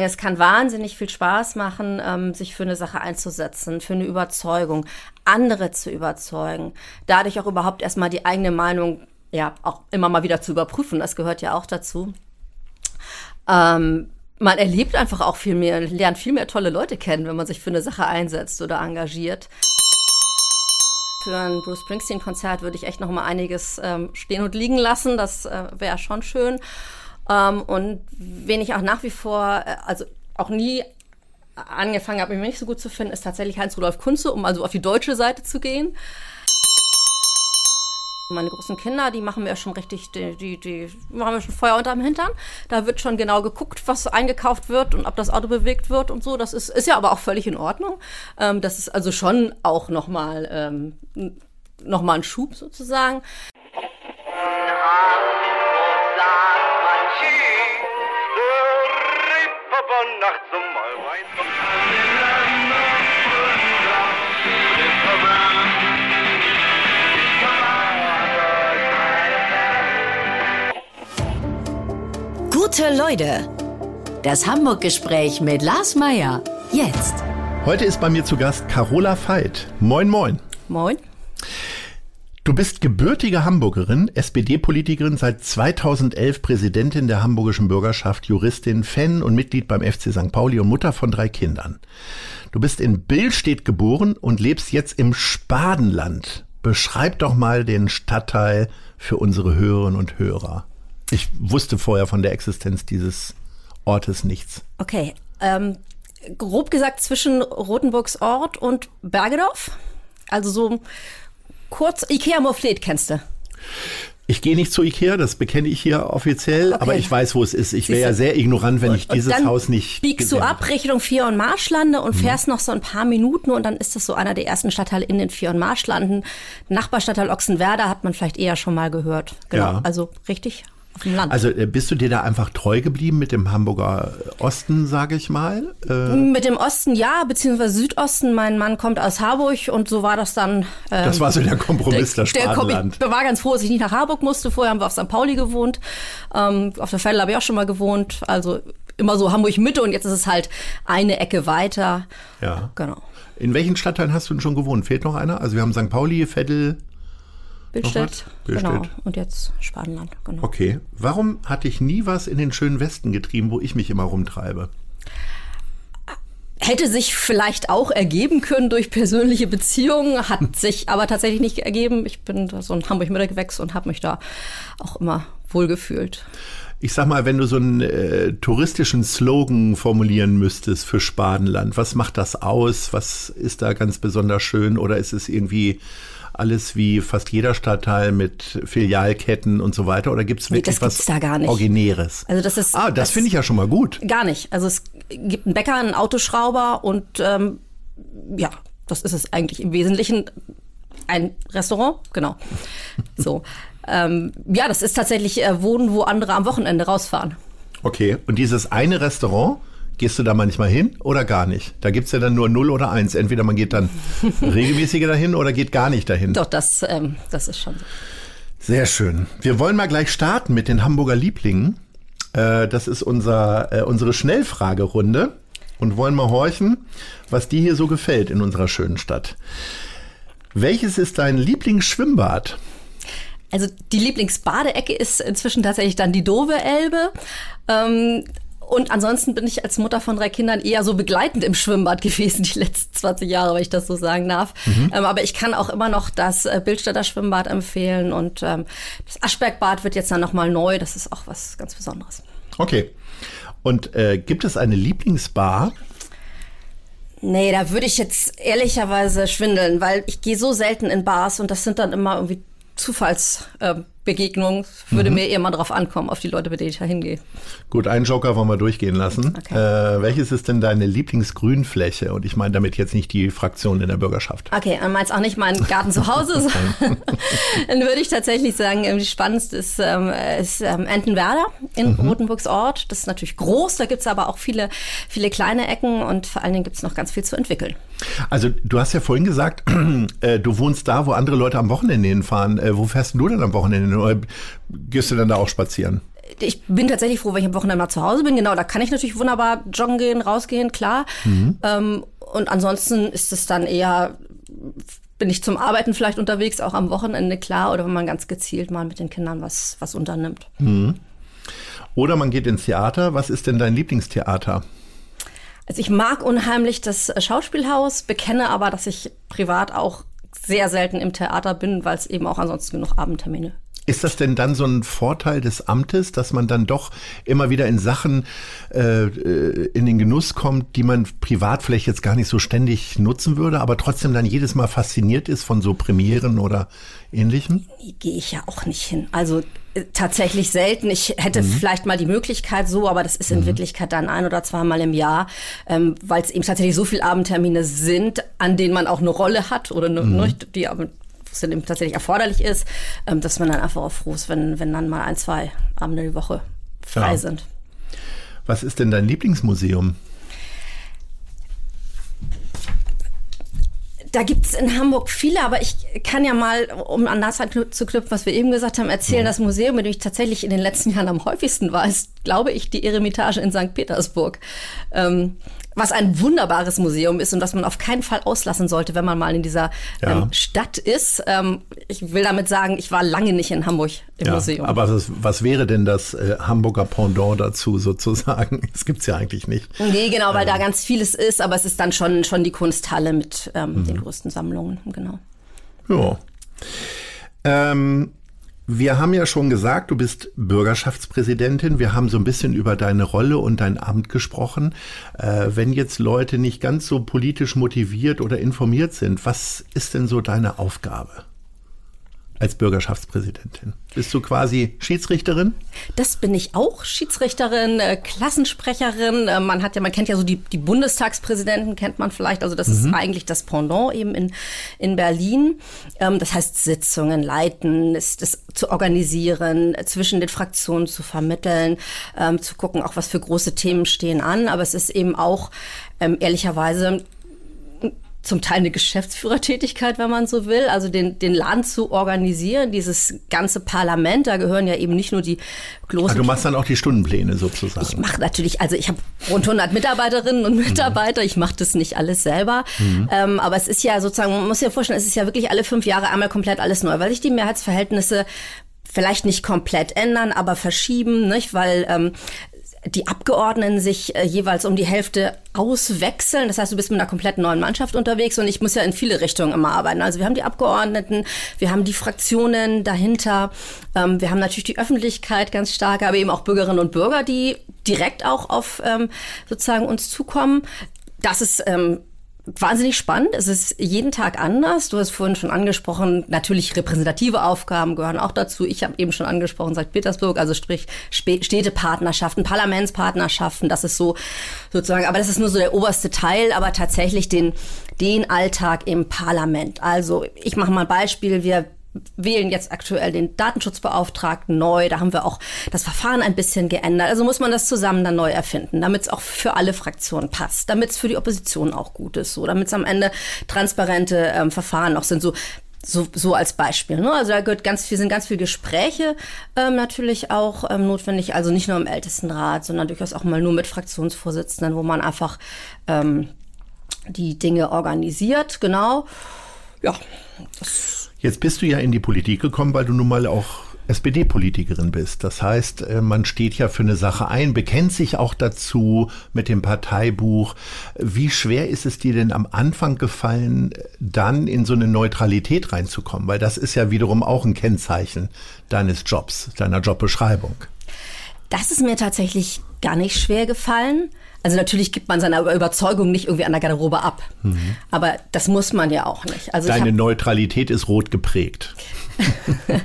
Es kann wahnsinnig viel Spaß machen, ähm, sich für eine Sache einzusetzen, für eine Überzeugung, andere zu überzeugen, dadurch auch überhaupt erstmal die eigene Meinung ja auch immer mal wieder zu überprüfen. Das gehört ja auch dazu. Ähm, man erlebt einfach auch viel mehr, lernt viel mehr tolle Leute kennen, wenn man sich für eine Sache einsetzt oder engagiert. Für ein Bruce Springsteen-Konzert würde ich echt noch mal einiges ähm, stehen und liegen lassen. Das äh, wäre schon schön. Ähm, und wen ich auch nach wie vor, äh, also auch nie angefangen habe, mich nicht so gut zu finden, ist tatsächlich Heinz-Rudolf Kunze, um also auf die deutsche Seite zu gehen. Meine großen Kinder, die machen mir schon richtig, die, die, die machen mir schon Feuer unterm Hintern. Da wird schon genau geguckt, was eingekauft wird und ob das Auto bewegt wird und so. Das ist, ist ja aber auch völlig in Ordnung. Ähm, das ist also schon auch nochmal ähm, noch ein Schub sozusagen. Nachts um Gute Leute. Das Hamburg-Gespräch mit Lars Meier. Jetzt. Heute ist bei mir zu Gast Carola Veit. Moin, moin. Moin. Du bist gebürtige Hamburgerin, SPD-Politikerin, seit 2011 Präsidentin der hamburgischen Bürgerschaft, Juristin, Fan und Mitglied beim FC St. Pauli und Mutter von drei Kindern. Du bist in Billstedt geboren und lebst jetzt im Spadenland. Beschreib doch mal den Stadtteil für unsere Hörerinnen und Hörer. Ich wusste vorher von der Existenz dieses Ortes nichts. Okay. Ähm, grob gesagt zwischen Rotenburgs Ort und Bergedorf. Also so kurz, Ikea Morfleet kennst du? Ich gehe nicht zu Ikea, das bekenne ich hier offiziell, okay. aber ich weiß, wo es ist. Ich wäre ja sehr ignorant, wenn ich dieses Haus nicht. Biegst du ab Richtung Vier- und Marschlande und mhm. fährst mhm. noch so ein paar Minuten und dann ist das so einer der ersten Stadtteile in den Vier- und Marschlanden. Nachbarstadtteil Ochsenwerder hat man vielleicht eher schon mal gehört. Genau. Ja. Also richtig auf dem Land. Also äh, bist du dir da einfach treu geblieben mit dem Hamburger Osten, sage ich mal? Äh mit dem Osten ja, beziehungsweise Südosten. Mein Mann kommt aus Harburg und so war das dann. Ähm, das war so der Kompromiss, der, das Spatenland. Ich war ganz froh, dass ich nicht nach Harburg musste. Vorher haben wir auf St. Pauli gewohnt. Ähm, auf der Felle habe ich auch schon mal gewohnt. Also immer so Hamburg-Mitte und jetzt ist es halt eine Ecke weiter. Ja. Genau. In welchen Stadtteilen hast du denn schon gewohnt? Fehlt noch einer? Also wir haben St. Pauli, Veddel, Billstedt. Genau. Und jetzt Spadenland. Genau. Okay. Warum hatte ich nie was in den schönen Westen getrieben, wo ich mich immer rumtreibe? Hätte sich vielleicht auch ergeben können durch persönliche Beziehungen, hat sich aber tatsächlich nicht ergeben. Ich bin so ein Hamburg-Mittelgewächs und habe mich da auch immer wohlgefühlt. Ich sag mal, wenn du so einen äh, touristischen Slogan formulieren müsstest für Spadenland, was macht das aus? Was ist da ganz besonders schön? Oder ist es irgendwie alles wie fast jeder Stadtteil mit Filialketten und so weiter? Oder gibt es wirklich nee, was da gar nicht. Originäres? Also das ist. Ah, das, das finde ich ja schon mal gut. Gar nicht. Also es gibt einen Bäcker, einen Autoschrauber und ähm, ja, das ist es eigentlich im Wesentlichen. Ein Restaurant, genau. So. ähm, ja, das ist tatsächlich äh, Wohnen, wo andere am Wochenende rausfahren. Okay, und dieses eine Restaurant, Gehst du da manchmal hin oder gar nicht? Da gibt es ja dann nur 0 oder 1. Entweder man geht dann regelmäßiger dahin oder geht gar nicht dahin. Doch, das, ähm, das ist schon so. Sehr schön. Wir wollen mal gleich starten mit den Hamburger Lieblingen. Äh, das ist unser, äh, unsere Schnellfragerunde und wollen mal horchen, was dir hier so gefällt in unserer schönen Stadt. Welches ist dein Lieblingsschwimmbad? Also die Lieblingsbadeecke ist inzwischen tatsächlich dann die Dove Elbe. Ähm, und ansonsten bin ich als Mutter von drei Kindern eher so begleitend im Schwimmbad gewesen, die letzten 20 Jahre, wenn ich das so sagen darf. Mhm. Ähm, aber ich kann auch immer noch das äh, Bildstädter Schwimmbad empfehlen und ähm, das Aschbergbad wird jetzt dann nochmal neu. Das ist auch was ganz Besonderes. Okay. Und äh, gibt es eine Lieblingsbar? Nee, da würde ich jetzt ehrlicherweise schwindeln, weil ich gehe so selten in Bars und das sind dann immer irgendwie Zufallsbegegnungen. Äh, würde mhm. mir eher mal drauf ankommen, auf die Leute, mit denen ich da hingehe. Gut, einen Joker wollen wir durchgehen lassen. Okay. Äh, welches ist denn deine Lieblingsgrünfläche? Und ich meine damit jetzt nicht die Fraktion in der Bürgerschaft. Okay, dann meinst auch nicht meinen Garten zu Hause. dann würde ich tatsächlich sagen, die spannendste ist, ähm, ist ähm, Entenwerder in mhm. Rotenburgs Ort. Das ist natürlich groß, da gibt es aber auch viele, viele kleine Ecken und vor allen Dingen gibt es noch ganz viel zu entwickeln. Also du hast ja vorhin gesagt, äh, du wohnst da, wo andere Leute am Wochenende hinfahren. Äh, wo fährst du denn am Wochenende hin? Oder gehst du dann da auch spazieren? ich bin tatsächlich froh, wenn ich am Wochenende mal zu Hause bin. Genau, da kann ich natürlich wunderbar joggen gehen, rausgehen, klar. Mhm. Ähm, und ansonsten ist es dann eher, bin ich zum Arbeiten vielleicht unterwegs, auch am Wochenende, klar. Oder wenn man ganz gezielt mal mit den Kindern was, was unternimmt. Mhm. Oder man geht ins Theater. Was ist denn dein Lieblingstheater? Also ich mag unheimlich das Schauspielhaus, bekenne aber, dass ich privat auch sehr selten im Theater bin, weil es eben auch ansonsten genug Abendtermine ist das denn dann so ein Vorteil des Amtes, dass man dann doch immer wieder in Sachen äh, äh, in den Genuss kommt, die man privat vielleicht jetzt gar nicht so ständig nutzen würde, aber trotzdem dann jedes Mal fasziniert ist von so Premieren oder ähnlichem? Gehe ich ja auch nicht hin. Also äh, tatsächlich selten. Ich hätte mhm. vielleicht mal die Möglichkeit so, aber das ist in mhm. Wirklichkeit dann ein oder zweimal im Jahr, ähm, weil es eben tatsächlich so viele Abendtermine sind, an denen man auch eine Rolle hat oder ne, mhm. ne, die es dann eben tatsächlich erforderlich ist, ähm, dass man dann einfach auch froh ist, wenn, wenn dann mal ein, zwei Abende die Woche frei ja. sind. Was ist denn dein Lieblingsmuseum? Da gibt es in Hamburg viele, aber ich kann ja mal, um an das zu knüpfen, was wir eben gesagt haben, erzählen. Das Museum, in dem ich tatsächlich in den letzten Jahren am häufigsten war, ist, glaube ich, die Eremitage in St. Petersburg. Ähm, was ein wunderbares Museum ist und das man auf keinen Fall auslassen sollte, wenn man mal in dieser ja. ähm, Stadt ist. Ähm, ich will damit sagen, ich war lange nicht in Hamburg im ja, Museum. Aber was, was, wäre denn das äh, Hamburger Pendant dazu sozusagen? Das gibt es ja eigentlich nicht. Nee, genau, weil ähm. da ganz vieles ist, aber es ist dann schon, schon die Kunsthalle mit ähm, mhm. den größten Sammlungen, genau. Ja. Ähm, wir haben ja schon gesagt, du bist Bürgerschaftspräsidentin. Wir haben so ein bisschen über deine Rolle und dein Amt gesprochen. Äh, wenn jetzt Leute nicht ganz so politisch motiviert oder informiert sind, was ist denn so deine Aufgabe? Als Bürgerschaftspräsidentin? Bist du quasi Schiedsrichterin? Das bin ich auch, Schiedsrichterin, äh, Klassensprecherin. Äh, man hat ja, man kennt ja so die, die Bundestagspräsidenten, kennt man vielleicht. Also das mhm. ist eigentlich das Pendant eben in, in Berlin. Ähm, das heißt, Sitzungen leiten, ist das zu organisieren, zwischen den Fraktionen zu vermitteln, ähm, zu gucken, auch was für große Themen stehen an. Aber es ist eben auch ähm, ehrlicherweise zum Teil eine Geschäftsführertätigkeit, wenn man so will, also den, den Land zu organisieren, dieses ganze Parlament, da gehören ja eben nicht nur die großen... Also du machst dann auch die Stundenpläne sozusagen. Ich mache natürlich, also ich habe rund 100 Mitarbeiterinnen und Mitarbeiter, mhm. ich mache das nicht alles selber, mhm. ähm, aber es ist ja sozusagen, man muss sich ja vorstellen, es ist ja wirklich alle fünf Jahre einmal komplett alles neu, weil sich die Mehrheitsverhältnisse vielleicht nicht komplett ändern, aber verschieben, nicht? weil ähm, die Abgeordneten sich äh, jeweils um die Hälfte auswechseln. Das heißt, du bist mit einer komplett neuen Mannschaft unterwegs und ich muss ja in viele Richtungen immer arbeiten. Also wir haben die Abgeordneten, wir haben die Fraktionen dahinter, ähm, wir haben natürlich die Öffentlichkeit ganz stark, aber eben auch Bürgerinnen und Bürger, die direkt auch auf ähm, sozusagen uns zukommen. Das ist ähm, wahnsinnig spannend. Es ist jeden Tag anders. Du hast vorhin schon angesprochen, natürlich repräsentative Aufgaben gehören auch dazu. Ich habe eben schon angesprochen, St. Petersburg, also sprich Städtepartnerschaften, Parlamentspartnerschaften. Das ist so sozusagen, aber das ist nur so der oberste Teil, aber tatsächlich den, den Alltag im Parlament. Also ich mache mal ein Beispiel. Wir wählen jetzt aktuell den Datenschutzbeauftragten neu. Da haben wir auch das Verfahren ein bisschen geändert. Also muss man das zusammen dann neu erfinden, damit es auch für alle Fraktionen passt, damit es für die Opposition auch gut ist, so damit es am Ende transparente ähm, Verfahren auch sind. So so, so als Beispiel. Ne? Also da gehört ganz viel, sind ganz viele Gespräche ähm, natürlich auch ähm, notwendig. Also nicht nur im Ältestenrat, sondern durchaus auch mal nur mit Fraktionsvorsitzenden, wo man einfach ähm, die Dinge organisiert. Genau. Ja. Das Jetzt bist du ja in die Politik gekommen, weil du nun mal auch SPD-Politikerin bist. Das heißt, äh, man steht ja für eine Sache ein, bekennt sich auch dazu mit dem Parteibuch. Wie schwer ist es dir denn am Anfang gefallen, dann in so eine Neutralität reinzukommen? Weil das ist ja wiederum auch ein Kennzeichen deines Jobs, deiner Jobbeschreibung. Das ist mir tatsächlich gar nicht schwer gefallen. Also natürlich gibt man seine Überzeugung nicht irgendwie an der Garderobe ab. Mhm. Aber das muss man ja auch nicht. Also Deine Neutralität ist rot geprägt. Na,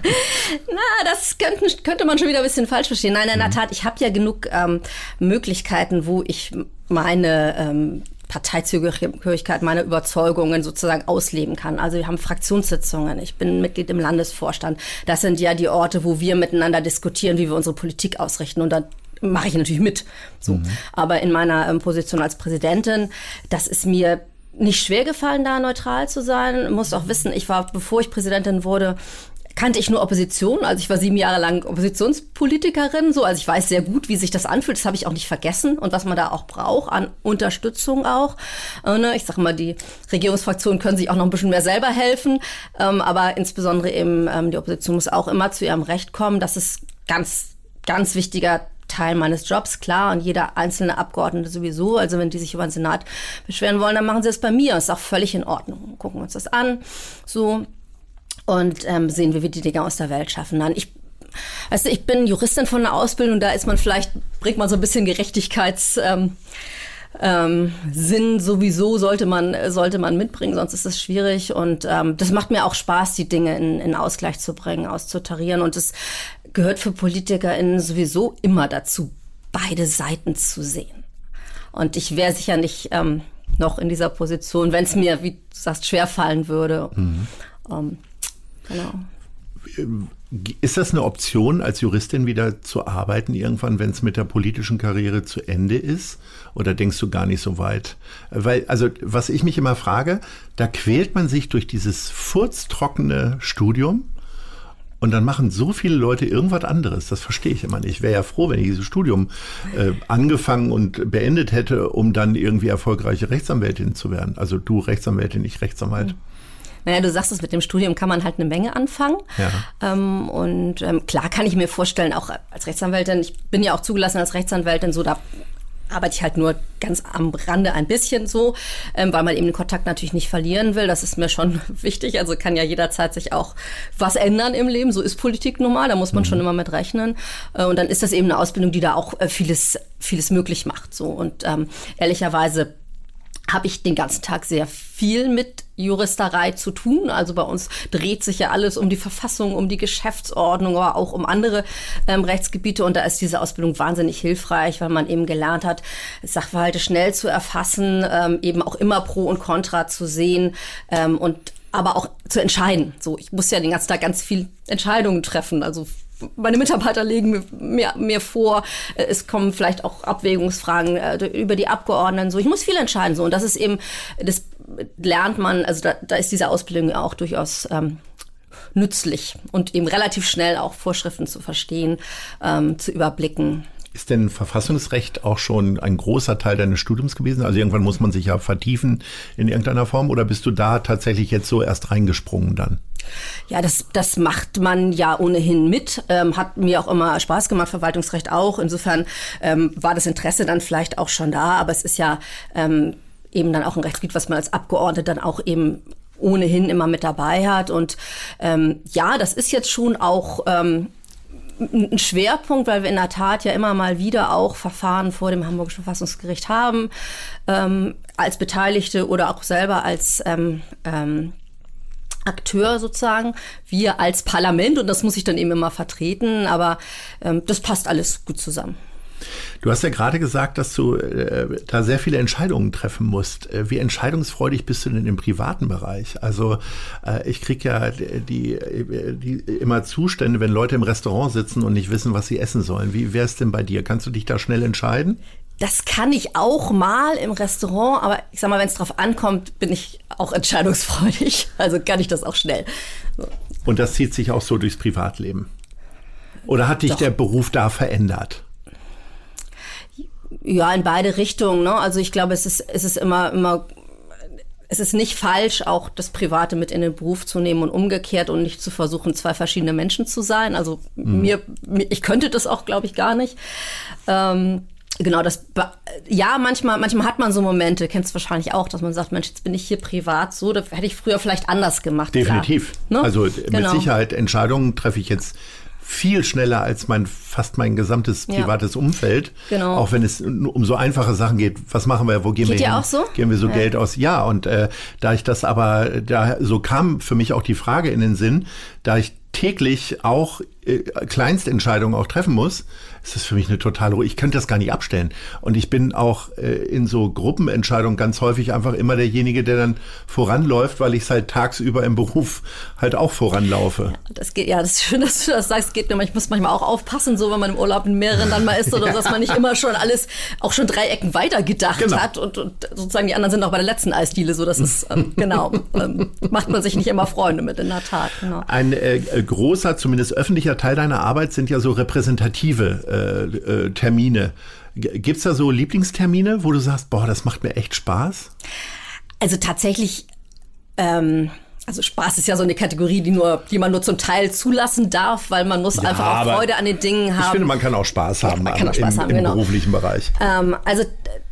das könnte, könnte man schon wieder ein bisschen falsch verstehen. Nein, in der mhm. Tat, ich habe ja genug ähm, Möglichkeiten, wo ich meine ähm, Parteizugehörigkeit, meine Überzeugungen sozusagen ausleben kann. Also wir haben Fraktionssitzungen. Ich bin Mitglied im Landesvorstand. Das sind ja die Orte, wo wir miteinander diskutieren, wie wir unsere Politik ausrichten. Und da mache ich natürlich mit. So. Mhm. Aber in meiner ähm, Position als Präsidentin, das ist mir nicht schwer gefallen, da neutral zu sein. Muss auch wissen, ich war, bevor ich Präsidentin wurde, kannte ich nur Opposition. Also ich war sieben Jahre lang Oppositionspolitikerin, so. Also ich weiß sehr gut, wie sich das anfühlt. Das habe ich auch nicht vergessen und was man da auch braucht an Unterstützung auch. Äh, ne? Ich sage mal, die Regierungsfraktionen können sich auch noch ein bisschen mehr selber helfen. Ähm, aber insbesondere eben ähm, die Opposition muss auch immer zu ihrem Recht kommen. Das ist ganz, ganz wichtiger Teil meines Jobs, klar, und jeder einzelne Abgeordnete sowieso. Also wenn die sich über den Senat beschweren wollen, dann machen sie es bei mir. Das ist auch völlig in Ordnung. Gucken wir uns das an. So und ähm, sehen, wie die Dinge aus der Welt schaffen. Dann ich Weißt ich bin Juristin von der Ausbildung, da ist man vielleicht, bringt man so ein bisschen Gerechtigkeits, ähm, ähm, Sinn sowieso sollte man, sollte man mitbringen, sonst ist es schwierig. Und ähm, das macht mir auch Spaß, die Dinge in, in Ausgleich zu bringen, auszutarieren. Und es gehört für PolitikerInnen sowieso immer dazu, beide Seiten zu sehen. Und ich wäre sicher nicht ähm, noch in dieser Position, wenn es mir, wie du sagst, schwerfallen würde. Mhm. Ähm, Genau. Ist das eine Option, als Juristin wieder zu arbeiten, irgendwann, wenn es mit der politischen Karriere zu Ende ist? Oder denkst du gar nicht so weit? Weil, also, was ich mich immer frage, da quält man sich durch dieses furztrockene Studium und dann machen so viele Leute irgendwas anderes. Das verstehe ich immer nicht. Ich wäre ja froh, wenn ich dieses Studium äh, angefangen und beendet hätte, um dann irgendwie erfolgreiche Rechtsanwältin zu werden. Also du Rechtsanwältin, ich Rechtsanwalt. Mhm. Naja, du sagst es, mit dem Studium kann man halt eine Menge anfangen. Ja. Ähm, und ähm, klar kann ich mir vorstellen, auch als Rechtsanwältin, ich bin ja auch zugelassen als Rechtsanwältin, so da arbeite ich halt nur ganz am Rande ein bisschen so, ähm, weil man eben den Kontakt natürlich nicht verlieren will. Das ist mir schon wichtig. Also kann ja jederzeit sich auch was ändern im Leben. So ist Politik normal, da muss man mhm. schon immer mit rechnen. Äh, und dann ist das eben eine Ausbildung, die da auch äh, vieles, vieles möglich macht. So und ähm, ehrlicherweise habe ich den ganzen Tag sehr viel mit Juristerei zu tun. Also bei uns dreht sich ja alles um die Verfassung, um die Geschäftsordnung, aber auch um andere ähm, Rechtsgebiete. Und da ist diese Ausbildung wahnsinnig hilfreich, weil man eben gelernt hat, Sachverhalte schnell zu erfassen, ähm, eben auch immer Pro und Contra zu sehen ähm, und aber auch zu entscheiden. So, ich muss ja den ganzen Tag ganz viel Entscheidungen treffen. Also meine Mitarbeiter legen mir, mir, vor, äh, es kommen vielleicht auch Abwägungsfragen äh, über die Abgeordneten. So, ich muss viel entscheiden. So, und das ist eben, das lernt man, also da, da ist diese Ausbildung auch durchaus ähm, nützlich und eben relativ schnell auch Vorschriften zu verstehen, ähm, zu überblicken. Ist denn Verfassungsrecht auch schon ein großer Teil deines Studiums gewesen? Also irgendwann muss man sich ja vertiefen in irgendeiner Form oder bist du da tatsächlich jetzt so erst reingesprungen dann? Ja, das, das macht man ja ohnehin mit. Ähm, hat mir auch immer Spaß gemacht, Verwaltungsrecht auch. Insofern ähm, war das Interesse dann vielleicht auch schon da, aber es ist ja ähm, eben dann auch ein Rechtsgebiet, was man als Abgeordneter dann auch eben ohnehin immer mit dabei hat. Und ähm, ja, das ist jetzt schon auch ähm, ein Schwerpunkt, weil wir in der Tat ja immer mal wieder auch Verfahren vor dem Hamburgischen Verfassungsgericht haben, ähm, als Beteiligte oder auch selber als ähm, ähm, Akteur sozusagen, wir als Parlament und das muss ich dann eben immer vertreten, aber ähm, das passt alles gut zusammen. Du hast ja gerade gesagt, dass du äh, da sehr viele Entscheidungen treffen musst. Äh, wie entscheidungsfreudig bist du denn im privaten Bereich? Also äh, ich kriege ja die, die, immer Zustände, wenn Leute im Restaurant sitzen und nicht wissen, was sie essen sollen. Wie wäre es denn bei dir? Kannst du dich da schnell entscheiden? Das kann ich auch mal im Restaurant, aber ich sag mal, wenn es drauf ankommt, bin ich auch entscheidungsfreudig. Also kann ich das auch schnell. So. Und das zieht sich auch so durchs Privatleben? Oder hat dich Doch. der Beruf da verändert? Ja, in beide Richtungen. Ne? Also ich glaube, es ist, es ist immer, immer, es ist nicht falsch, auch das Private mit in den Beruf zu nehmen und umgekehrt und nicht zu versuchen, zwei verschiedene Menschen zu sein. Also mhm. mir, ich könnte das auch, glaube ich, gar nicht. Ähm, Genau, das ja, manchmal, manchmal hat man so Momente, kennst du wahrscheinlich auch, dass man sagt, Mensch, jetzt bin ich hier privat so, das hätte ich früher vielleicht anders gemacht. Definitiv. Ne? Also genau. mit Sicherheit Entscheidungen treffe ich jetzt viel schneller als mein fast mein gesamtes privates ja. Umfeld. Genau. Auch wenn es um so einfache Sachen geht. Was machen wir? Wo gehen geht wir hin? Auch so? Gehen wir so ja. Geld aus? Ja. Und äh, da ich das aber, da so kam für mich auch die Frage in den Sinn, da ich täglich auch äh, Kleinstentscheidungen auch treffen muss, ist das für mich eine totale Ruhe. Ich könnte das gar nicht abstellen. Und ich bin auch äh, in so Gruppenentscheidungen ganz häufig einfach immer derjenige, der dann voranläuft, weil ich halt tagsüber im Beruf halt auch voranlaufe. Ja, das geht, ja, das ist schön, dass du das sagst. Geht nur, ich muss manchmal auch aufpassen, so wenn man im Urlaub in mehreren dann mal ist oder ja. dass man nicht immer schon alles, auch schon drei Ecken weiter gedacht genau. hat und, und, sozusagen die anderen sind auch bei der letzten Eisdiele so. Das ist, ähm, genau, ähm, macht man sich nicht immer Freunde mit in der Tat. Genau. Ein äh, großer, zumindest öffentlicher Teil deiner Arbeit sind ja so repräsentative äh, äh, Termine. Gibt es da so Lieblingstermine, wo du sagst, boah, das macht mir echt Spaß? Also tatsächlich, ähm, also Spaß ist ja so eine Kategorie, die nur, die man nur zum Teil zulassen darf, weil man muss ja, einfach auch Freude an den Dingen haben. Ich finde, man kann auch Spaß haben, ja, man kann auch Spaß im, haben, im genau. beruflichen Bereich. Ähm, also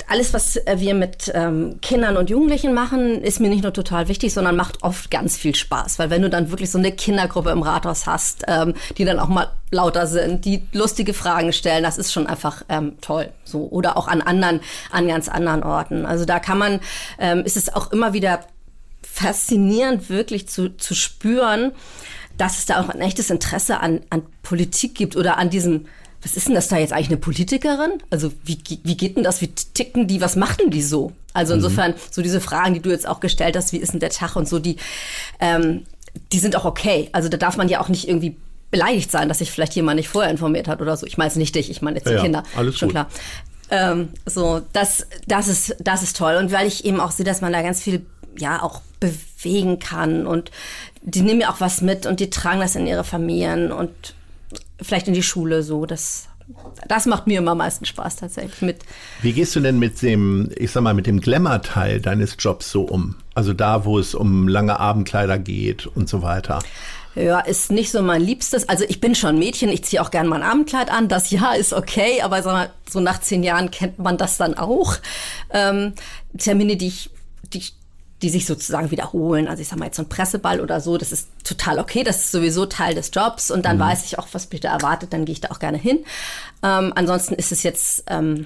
alles, was wir mit ähm, Kindern und Jugendlichen machen, ist mir nicht nur total wichtig, sondern macht oft ganz viel Spaß. Weil wenn du dann wirklich so eine Kindergruppe im Rathaus hast, ähm, die dann auch mal lauter sind, die lustige Fragen stellen, das ist schon einfach ähm, toll. So oder auch an anderen, an ganz anderen Orten. Also da kann man, ähm, ist es auch immer wieder faszinierend, wirklich zu, zu spüren, dass es da auch ein echtes Interesse an, an Politik gibt oder an diesem was ist denn das da jetzt eigentlich eine Politikerin? Also wie, wie geht denn das? Wie ticken die? Was machen die so? Also insofern, mhm. so diese Fragen, die du jetzt auch gestellt hast, wie ist denn der Tag und so, die, ähm, die sind auch okay. Also da darf man ja auch nicht irgendwie beleidigt sein, dass sich vielleicht jemand nicht vorher informiert hat oder so. Ich meine es nicht dich, ich meine jetzt die ja, Kinder. Alles schon gut. klar. Ähm, so, das, das ist, das ist toll. Und weil ich eben auch sehe, dass man da ganz viel, ja, auch bewegen kann und die nehmen ja auch was mit und die tragen das in ihre Familien und vielleicht in die Schule so. Das, das macht mir immer am meisten Spaß tatsächlich mit. Wie gehst du denn mit dem, ich sag mal, mit dem Glamour-Teil deines Jobs so um? Also da, wo es um lange Abendkleider geht und so weiter. Ja, ist nicht so mein Liebstes. Also ich bin schon Mädchen, ich ziehe auch gerne mein Abendkleid an. Das ja ist okay, aber mal, so nach zehn Jahren kennt man das dann auch. Ähm, Termine, die ich, die ich die sich sozusagen wiederholen. Also ich sage mal jetzt so ein Presseball oder so, das ist total okay, das ist sowieso Teil des Jobs und dann mhm. weiß ich auch, was mich da erwartet, dann gehe ich da auch gerne hin. Ähm, ansonsten ist es jetzt, ähm,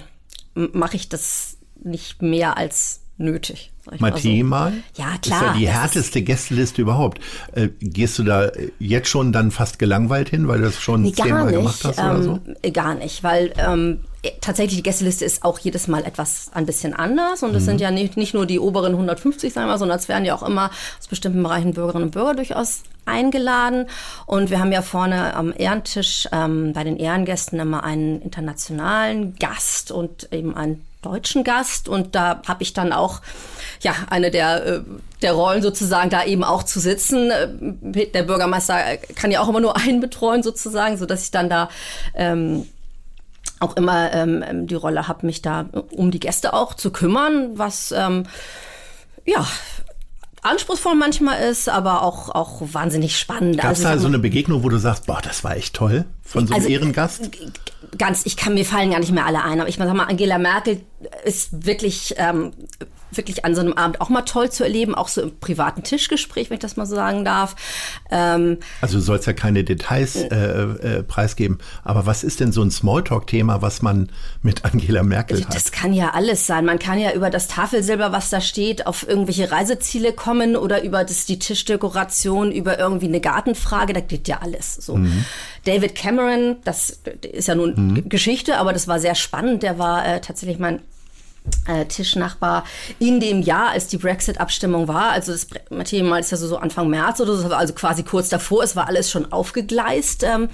mache ich das nicht mehr als nötig. Martin so. mal? Ja, klar. Das ist ja die härteste Gästeliste überhaupt. Äh, gehst du da jetzt schon dann fast gelangweilt hin, weil du das schon nee, zehnmal gemacht hast oder so? Ähm, gar nicht, weil ähm, tatsächlich die Gästeliste ist auch jedes Mal etwas ein bisschen anders und es mhm. sind ja nicht, nicht nur die oberen 150, sagen wir, sondern es werden ja auch immer aus bestimmten Bereichen Bürgerinnen und Bürger durchaus eingeladen. Und wir haben ja vorne am Ehrentisch ähm, bei den Ehrengästen immer einen internationalen Gast und eben einen deutschen Gast und da habe ich dann auch ja eine der äh, der Rollen sozusagen da eben auch zu sitzen. Äh, der Bürgermeister kann ja auch immer nur einen betreuen sozusagen, so dass ich dann da ähm, auch immer ähm, die Rolle habe, mich da um die Gäste auch zu kümmern, was ähm, ja anspruchsvoll manchmal ist, aber auch, auch wahnsinnig spannend. Gab es also, da so eine Begegnung, wo du sagst, boah, das war echt toll von so einem also, Ehrengast? Ganz, ich kann mir fallen gar nicht mehr alle ein, aber ich sag mal, Angela Merkel ist wirklich ähm, wirklich an so einem Abend auch mal toll zu erleben, auch so im privaten Tischgespräch, wenn ich das mal so sagen darf. Ähm, also du sollst ja keine Details äh, äh, preisgeben, aber was ist denn so ein Smalltalk-Thema, was man mit Angela Merkel hat? Das kann ja alles sein. Man kann ja über das Tafelsilber, was da steht, auf irgendwelche Reiseziele kommen oder über das, die Tischdekoration, über irgendwie eine Gartenfrage, da geht ja alles so. Mhm. David Cameron, das ist ja nun mhm. Geschichte, aber das war sehr spannend. Der war äh, tatsächlich mein Tischnachbar in dem Jahr, als die Brexit-Abstimmung war. Also das Thema ist ja so, so Anfang März oder so, also quasi kurz davor. Es war alles schon aufgegleist. Ähm,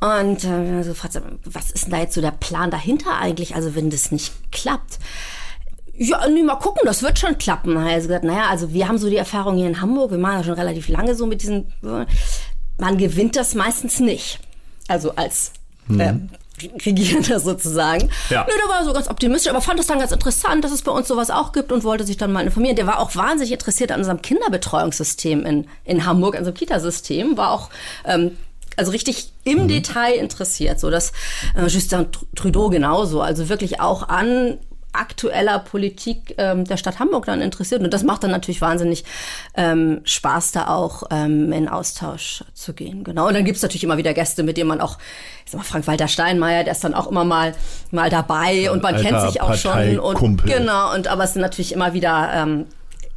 und äh, so fragt was ist denn da jetzt so der Plan dahinter eigentlich? Also wenn das nicht klappt. Ja, nee, mal gucken, das wird schon klappen. Hat gesagt, naja, also wir haben so die Erfahrung hier in Hamburg, wir machen ja schon relativ lange so mit diesen, man gewinnt das meistens nicht. Also als mhm. äh, Regierender sozusagen. Ja. Nö, der war so ganz optimistisch, aber fand es dann ganz interessant, dass es bei uns sowas auch gibt und wollte sich dann mal informieren. Der war auch wahnsinnig interessiert an unserem Kinderbetreuungssystem in, in Hamburg, an unserem Kitasystem, war auch ähm, also richtig im mhm. Detail interessiert, so dass äh, Justin Trudeau genauso, also wirklich auch an aktueller Politik ähm, der Stadt Hamburg dann interessiert. Und das macht dann natürlich wahnsinnig ähm, Spaß, da auch ähm, in Austausch zu gehen. Genau. Und dann gibt's natürlich immer wieder Gäste, mit denen man auch, ich sag mal, Frank-Walter Steinmeier, der ist dann auch immer mal, mal dabei und man Alter kennt sich auch schon. Und, genau. Und aber es sind natürlich immer wieder ähm,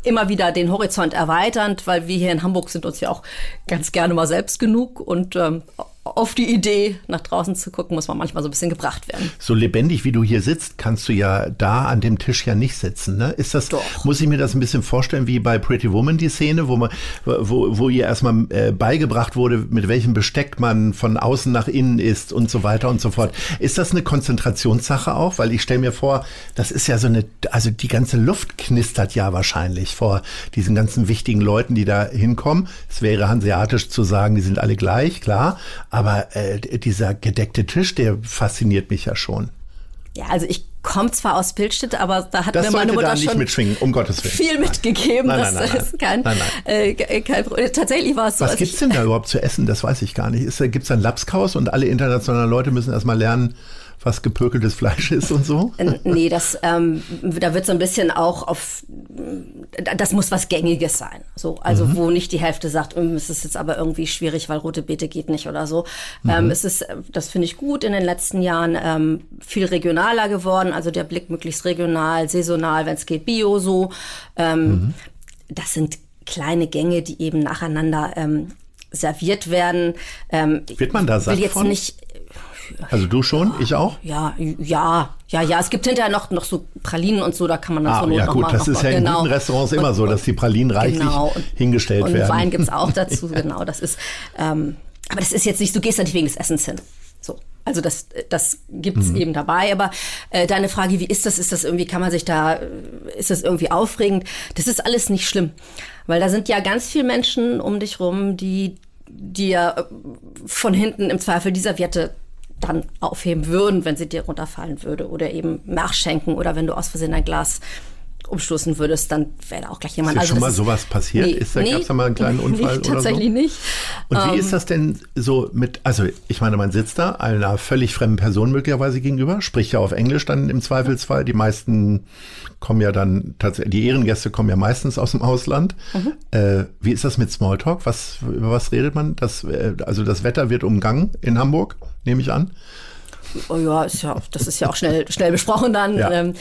immer wieder den Horizont erweiternd, weil wir hier in Hamburg sind uns ja auch ganz gerne mal selbst genug und ähm, auf die Idee, nach draußen zu gucken, muss man manchmal so ein bisschen gebracht werden. So lebendig wie du hier sitzt, kannst du ja da an dem Tisch ja nicht sitzen. Ne? Ist das, Doch. muss ich mir das ein bisschen vorstellen wie bei Pretty Woman die Szene, wo man, wo, wo ihr erstmal äh, beigebracht wurde, mit welchem Besteck man von außen nach innen isst und so weiter und so fort. Ist das eine Konzentrationssache auch? Weil ich stelle mir vor, das ist ja so eine, also die ganze Luft knistert ja wahrscheinlich vor diesen ganzen wichtigen Leuten, die da hinkommen. Es wäre hanseatisch zu sagen, die sind alle gleich, klar. Aber äh, dieser gedeckte Tisch, der fasziniert mich ja schon. Ja, also ich komme zwar aus Bildstedt, aber da hat das mir meine Mutter schon mitschwingen, um Gottes Willen. viel mitgegeben. Nein, nein, nein, das ist kein. Äh, kein Problem. Tatsächlich war es so. Was gibt's denn da überhaupt zu essen? Das weiß ich gar nicht. Gibt es ein Lapskaus und alle internationalen Leute müssen erstmal lernen, was gepökeltes Fleisch ist und so? Nee, das, ähm, da wird so ein bisschen auch auf, das muss was Gängiges sein. So, also mhm. wo nicht die Hälfte sagt, hm, es ist jetzt aber irgendwie schwierig, weil rote Beete geht nicht oder so. Mhm. Ähm, es ist, das finde ich gut, in den letzten Jahren ähm, viel regionaler geworden, also der Blick möglichst regional, saisonal, wenn es geht, bio so. Ähm, mhm. Das sind kleine Gänge, die eben nacheinander ähm, serviert werden. Ähm, Wird man da satt will jetzt von? nicht also du schon, ich auch? Ja, ja, ja, ja. Es gibt hinterher noch, noch so Pralinen und so, da kann man dann ah, zur Not ja, noch gut, mal, das ist ja in genau. guten Restaurants immer so, dass die Pralinen reichlich genau. hingestellt und werden. Und Wein gibt's auch dazu, genau. Das ist, ähm, aber das ist jetzt nicht, du gehst da nicht wegen des Essens hin. So. Also das, das gibt's mhm. eben dabei. Aber äh, deine Frage, wie ist das? Ist das irgendwie, kann man sich da, ist das irgendwie aufregend? Das ist alles nicht schlimm. Weil da sind ja ganz viele Menschen um dich rum, die dir äh, von hinten im Zweifel die Serviette dann aufheben würden, wenn sie dir runterfallen würde oder eben nachschenken oder wenn du aus Versehen ein Glas umstoßen würdest, dann wäre da auch gleich jemand. Ist also schon mal sowas passiert? Nee, ist da, nee, gab's da mal einen kleinen Unfall nicht, tatsächlich oder so? nicht. Und wie um, ist ähm, das denn so mit, also ich meine, man sitzt da einer völlig fremden Person möglicherweise gegenüber, spricht ja auf Englisch dann im Zweifelsfall. Die meisten kommen ja dann tatsächlich, die Ehrengäste kommen ja meistens aus dem Ausland. Mhm. Äh, wie ist das mit Smalltalk? Was, über was redet man? Das, äh, also das Wetter wird umgangen in Hamburg, nehme ich an. Oh ja, ist ja, das ist ja auch schnell, schnell besprochen dann. Ja. Ähm,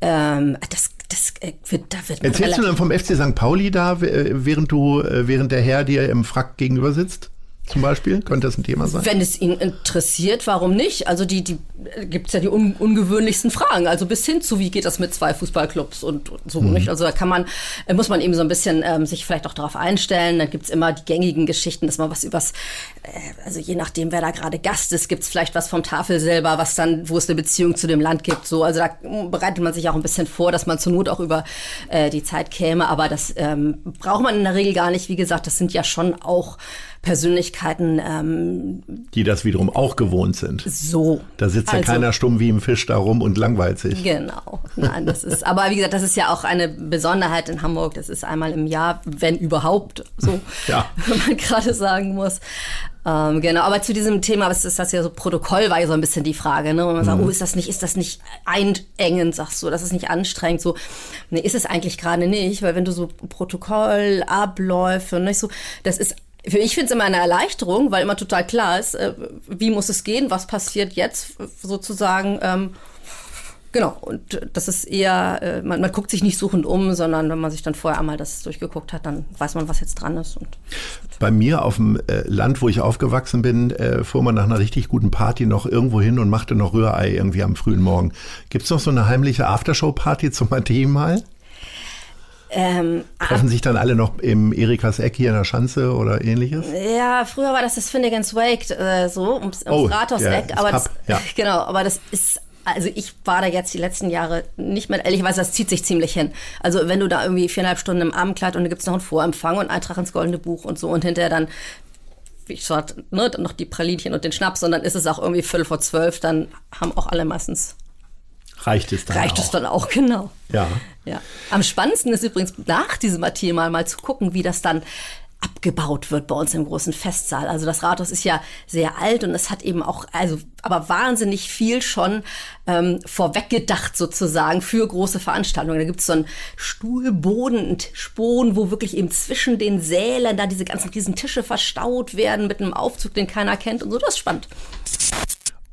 ähm, das, das äh, wird, da wird Erzählst du dann vom FC St. Pauli da, während du, äh, während der Herr dir im Frack gegenüber sitzt? Zum Beispiel? Könnte das ein Thema sein? Wenn es ihn interessiert, warum nicht? Also die, die gibt es ja die un ungewöhnlichsten Fragen. Also bis hin zu, wie geht das mit zwei Fußballclubs und so mhm. nicht? Also da kann man, äh, muss man eben so ein bisschen ähm, sich vielleicht auch darauf einstellen. Dann gibt es immer die gängigen Geschichten, dass man was übers, äh, also je nachdem, wer da gerade Gast ist, gibt es vielleicht was vom Tafel selber, was dann, wo es eine Beziehung zu dem Land gibt. So, also da bereitet man sich auch ein bisschen vor, dass man zur Not auch über äh, die Zeit käme. Aber das ähm, braucht man in der Regel gar nicht. Wie gesagt, das sind ja schon auch Persönlichkeiten, ähm, die das wiederum auch gewohnt sind. So. Da sitzt ja also, keiner stumm wie im Fisch da rum und langweilt sich. Genau. Nein, das ist, aber wie gesagt, das ist ja auch eine Besonderheit in Hamburg. Das ist einmal im Jahr, wenn überhaupt, so, ja. wenn man gerade sagen muss. Ähm, genau, aber zu diesem Thema, was ist das ja so Protokoll, war ja so ein bisschen die Frage, ne? Und man mhm. sagt, oh, ist das nicht, ist das nicht einengend, sagst du, das ist nicht anstrengend, so. Nee, ist es eigentlich gerade nicht, weil wenn du so Protokoll, Abläufe, nicht so, das ist für ich finde es immer eine Erleichterung, weil immer total klar ist, äh, wie muss es gehen, was passiert jetzt sozusagen. Ähm, genau, und das ist eher, äh, man, man, guckt sich nicht suchend um, sondern wenn man sich dann vorher einmal das durchgeguckt hat, dann weiß man, was jetzt dran ist. Und Bei mir auf dem äh, Land, wo ich aufgewachsen bin, äh, fuhr man nach einer richtig guten Party noch irgendwo hin und machte noch Rührei irgendwie am frühen Morgen. Gibt es noch so eine heimliche Aftershow-Party zum mal? Ähm, Treffen sich dann alle noch im Erikas Eck hier in der Schanze oder ähnliches? Ja, früher war das das Finnegan's Wake äh, so, ums, ums oh, Rathauseck. Ja, aber das, ja. genau, aber das ist also ich war da jetzt die letzten Jahre nicht mehr, ehrlicherweise, das zieht sich ziemlich hin. Also wenn du da irgendwie viereinhalb Stunden im Abendkleid und dann gibt's noch einen Vorempfang und Eintrag ins Goldene Buch und so und hinterher dann, wie ich sagte, ne, dann noch die Pralinchen und den Schnaps und dann ist es auch irgendwie Viertel vor zwölf, dann haben auch alle meistens reicht es dann reicht auch. es dann auch, genau. Ja. ja. Am spannendsten ist übrigens nach diesem Thema mal zu gucken, wie das dann abgebaut wird bei uns im großen Festsaal. Also das Rathaus ist ja sehr alt und es hat eben auch, also aber wahnsinnig viel schon ähm, vorweggedacht sozusagen für große Veranstaltungen. Da gibt es so einen Stuhlboden, einen Tischboden, wo wirklich eben zwischen den Sälen da diese ganzen riesen Tische verstaut werden mit einem Aufzug, den keiner kennt und so. Das ist spannend.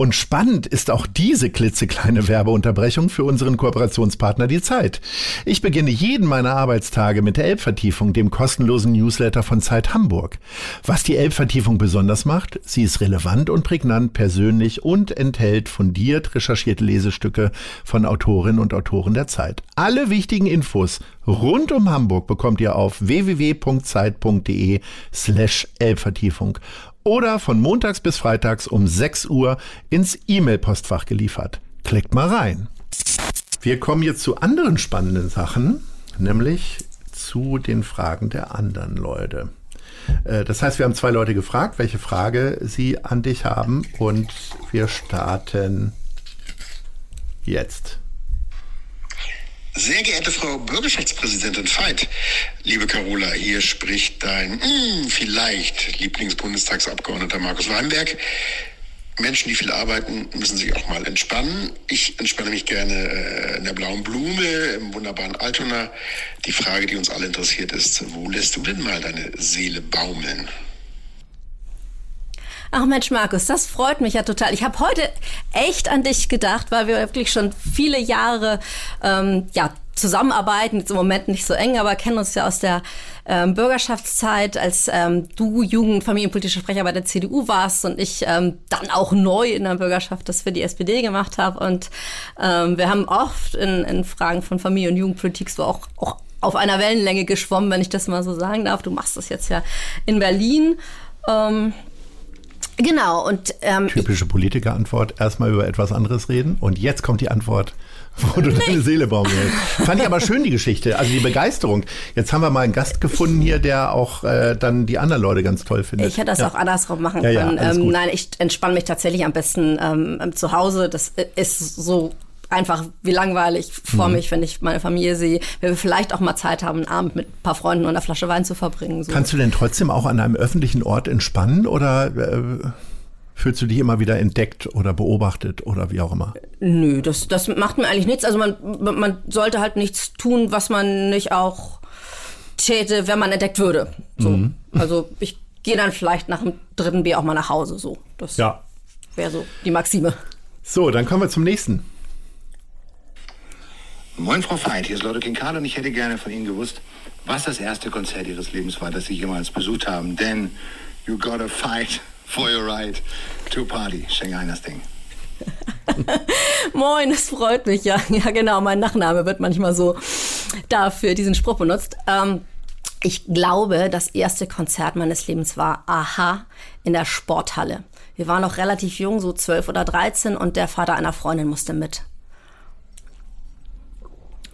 Und spannend ist auch diese klitzekleine Werbeunterbrechung für unseren Kooperationspartner Die Zeit. Ich beginne jeden meiner Arbeitstage mit der Elbvertiefung, dem kostenlosen Newsletter von Zeit Hamburg. Was die Elbvertiefung besonders macht, sie ist relevant und prägnant, persönlich und enthält fundiert recherchierte Lesestücke von Autorinnen und Autoren der Zeit. Alle wichtigen Infos rund um Hamburg bekommt ihr auf www.zeit.de slash Elbvertiefung oder von montags bis freitags um 6 Uhr ins E-Mail-Postfach geliefert. Klickt mal rein. Wir kommen jetzt zu anderen spannenden Sachen, nämlich zu den Fragen der anderen Leute. Äh, das heißt, wir haben zwei Leute gefragt, welche Frage sie an dich haben und wir starten jetzt. Sehr geehrte Frau Bürgerschaftspräsidentin Veit, liebe Carola, hier spricht dein mh, hm, vielleicht Lieblingsbundestagsabgeordneter Markus Weinberg. Menschen, die viel arbeiten, müssen sich auch mal entspannen. Ich entspanne mich gerne äh, in der blauen Blume, im wunderbaren Altona. Die Frage, die uns alle interessiert, ist, wo lässt du denn mal deine Seele baumeln? Ach Mensch, Markus, das freut mich ja total. Ich habe heute echt an dich gedacht, weil wir wirklich schon viele Jahre ähm, ja, zusammenarbeiten, jetzt im Moment nicht so eng, aber kennen uns ja aus der ähm, Bürgerschaftszeit, als ähm, du Jugend-, familienpolitischer Sprecher bei der CDU warst und ich ähm, dann auch neu in der Bürgerschaft das für die SPD gemacht habe. Und ähm, wir haben oft in, in Fragen von Familie- und Jugendpolitik so auch, auch auf einer Wellenlänge geschwommen, wenn ich das mal so sagen darf. Du machst das jetzt ja in Berlin. Ähm, Genau. Und, ähm, Typische Politikerantwort, erstmal über etwas anderes reden und jetzt kommt die Antwort, wo du deine Seele baumelst. Fand ich aber schön, die Geschichte, also die Begeisterung. Jetzt haben wir mal einen Gast gefunden hier, der auch äh, dann die anderen Leute ganz toll findet. Ich hätte das ja. auch andersrum machen ja, können. Ja, ähm, nein, ich entspanne mich tatsächlich am besten ähm, zu Hause. Das ist so einfach wie langweilig vor mhm. mich, wenn ich meine Familie sehe, wenn wir vielleicht auch mal Zeit haben, einen Abend mit ein paar Freunden und einer Flasche Wein zu verbringen. So. Kannst du denn trotzdem auch an einem öffentlichen Ort entspannen oder äh, fühlst du dich immer wieder entdeckt oder beobachtet oder wie auch immer? Nö, das, das macht mir eigentlich nichts. Also man, man sollte halt nichts tun, was man nicht auch täte, wenn man entdeckt würde. So. Mhm. Also ich gehe dann vielleicht nach dem dritten Bier auch mal nach Hause. So. Das ja. wäre so die Maxime. So, dann kommen wir zum nächsten. Moin, Frau Veit, hier ist Lotte Kinkade und ich hätte gerne von Ihnen gewusst, was das erste Konzert Ihres Lebens war, das Sie jemals besucht haben. Denn you gotta fight for your right to party. Schenke das Ding. Moin, es freut mich, ja. Ja, genau, mein Nachname wird manchmal so dafür diesen Spruch benutzt. Ähm, ich glaube, das erste Konzert meines Lebens war Aha in der Sporthalle. Wir waren noch relativ jung, so zwölf oder dreizehn, und der Vater einer Freundin musste mit.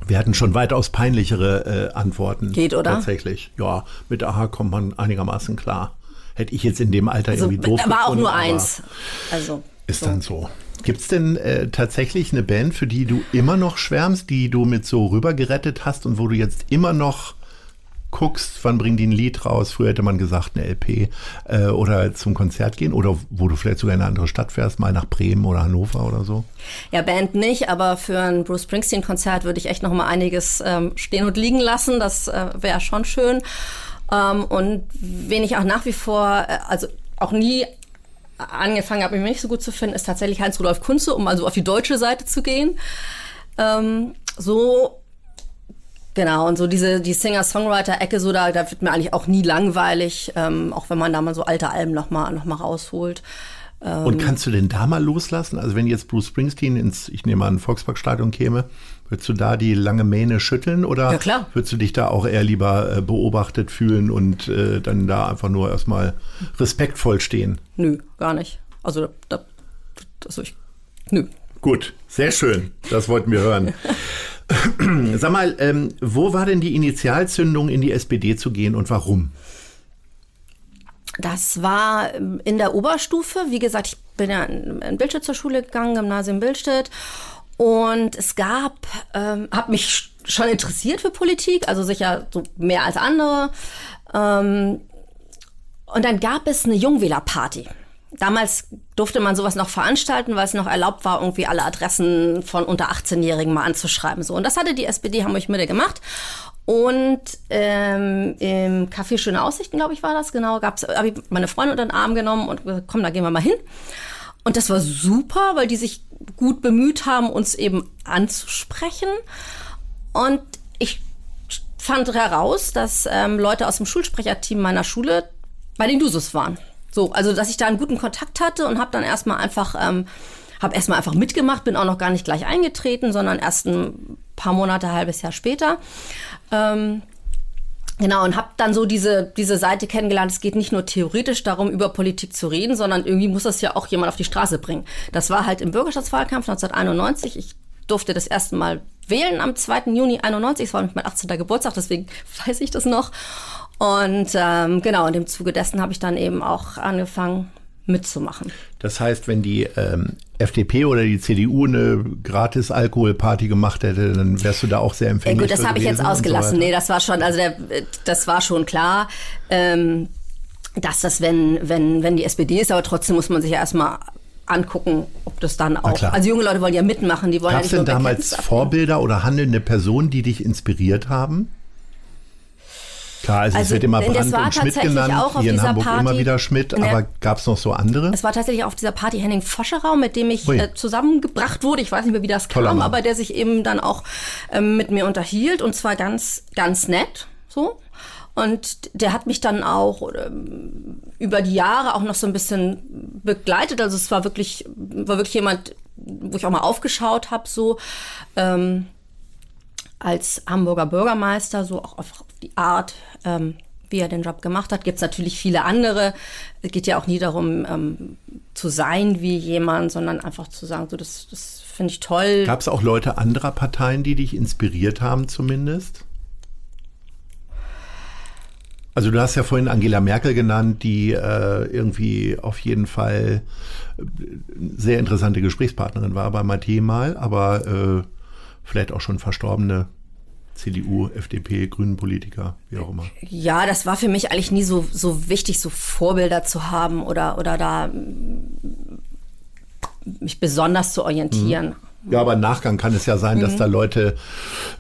Wir hatten schon weitaus peinlichere äh, Antworten. Geht, oder? Tatsächlich. Ja, mit Aha kommt man einigermaßen klar. Hätte ich jetzt in dem Alter also, irgendwie doof gefunden, auch nur eins. Also. Ist so. dann so. Gibt es denn äh, tatsächlich eine Band, für die du immer noch schwärmst, die du mit so rübergerettet hast und wo du jetzt immer noch guckst, wann bringen die ein Lied raus? Früher hätte man gesagt, eine LP äh, oder zum Konzert gehen oder wo du vielleicht sogar in eine andere Stadt fährst, mal nach Bremen oder Hannover oder so? Ja, Band nicht, aber für ein Bruce Springsteen-Konzert würde ich echt noch mal einiges ähm, stehen und liegen lassen. Das äh, wäre schon schön. Ähm, und wen ich auch nach wie vor, äh, also auch nie angefangen habe, mich nicht so gut zu finden, ist tatsächlich Heinz-Rudolf Kunze, um also auf die deutsche Seite zu gehen. Ähm, so Genau, und so diese die Singer-Songwriter-Ecke, so da, da wird mir eigentlich auch nie langweilig, ähm, auch wenn man da mal so alte Alben nochmal noch mal rausholt. Ähm und kannst du denn da mal loslassen? Also wenn jetzt Bruce Springsteen ins, ich nehme an, Volksparkstadion käme, würdest du da die lange Mähne schütteln oder ja, klar. würdest du dich da auch eher lieber äh, beobachtet fühlen und äh, dann da einfach nur erstmal respektvoll stehen? Nö, gar nicht. Also da, also ich, nö. Gut, sehr schön. Das wollten wir hören. Sag mal, ähm, wo war denn die Initialzündung, in die SPD zu gehen und warum? Das war ähm, in der Oberstufe. Wie gesagt, ich bin ja in Bildstedt zur Schule gegangen, Gymnasium Bildstedt. Und es gab, ähm, habe mich schon interessiert für Politik, also sicher so mehr als andere. Ähm, und dann gab es eine Jungwählerparty. Damals durfte man sowas noch veranstalten, weil es noch erlaubt war, irgendwie alle Adressen von unter 18-Jährigen mal anzuschreiben. So. Und das hatte die SPD Hamburg Mitte gemacht. Und ähm, im Café Schöne Aussichten, glaube ich, war das, genau, gab's, habe ich meine Freundin unter den Arm genommen und gesagt, komm, da gehen wir mal hin. und das war super, weil die sich gut bemüht haben, uns eben anzusprechen. Und ich fand heraus, dass ähm, Leute aus dem Schulsprecherteam meiner Schule bei den Dusus waren. So, also dass ich da einen guten Kontakt hatte und habe dann erstmal einfach ähm, habe erstmal einfach mitgemacht, bin auch noch gar nicht gleich eingetreten, sondern erst ein paar Monate, halbes Jahr später. Ähm, Genau, und habe dann so diese, diese Seite kennengelernt. Es geht nicht nur theoretisch darum, über Politik zu reden, sondern irgendwie muss das ja auch jemand auf die Straße bringen. Das war halt im Bürgerschaftswahlkampf 1991. Ich durfte das erste Mal wählen am 2. Juni 91. Es war mein 18. Geburtstag, deswegen weiß ich das noch. Und ähm, genau, in dem Zuge dessen habe ich dann eben auch angefangen, mitzumachen. Das heißt, wenn die ähm, FDP oder die CDU eine gratis Alkoholparty gemacht hätte, dann wärst du da auch sehr empfänglich. Ja, gut, das habe ich jetzt ausgelassen. So nee, das war schon, also der, das war schon klar. Ähm, dass das, wenn, wenn, wenn die SPD ist, aber trotzdem muss man sich ja erstmal angucken, ob das dann auch. Also junge Leute wollen ja mitmachen, die wollen Gab's ja nicht denn damals Vorbilder oder handelnde Personen, die dich inspiriert haben? Klar, also, also es wird immer Brandt und Schmidt genannt, auch hier in Hamburg Party, immer wieder Schmidt, aber gab es noch so andere? Es war tatsächlich auf dieser Party Henning Foscherau, mit dem ich äh, zusammengebracht wurde. Ich weiß nicht mehr, wie das Toller kam, Mann. aber der sich eben dann auch ähm, mit mir unterhielt und zwar ganz, ganz nett, so. Und der hat mich dann auch ähm, über die Jahre auch noch so ein bisschen begleitet. Also es war wirklich, war wirklich jemand, wo ich auch mal aufgeschaut habe, so ähm, als Hamburger Bürgermeister, so auch auf die Art, ähm, wie er den Job gemacht hat. Gibt es natürlich viele andere. Es geht ja auch nie darum, ähm, zu sein wie jemand, sondern einfach zu sagen, so das, das finde ich toll. Gab es auch Leute anderer Parteien, die dich inspiriert haben zumindest? Also du hast ja vorhin Angela Merkel genannt, die äh, irgendwie auf jeden Fall äh, sehr interessante Gesprächspartnerin war bei Mathieu mal, aber äh, vielleicht auch schon verstorbene CDU, FDP, Grünen Politiker, wie auch immer. Ja, das war für mich eigentlich nie so, so wichtig, so Vorbilder zu haben oder, oder da mich besonders zu orientieren. Mhm. Ja, aber im Nachgang kann es ja sein, dass mhm. da Leute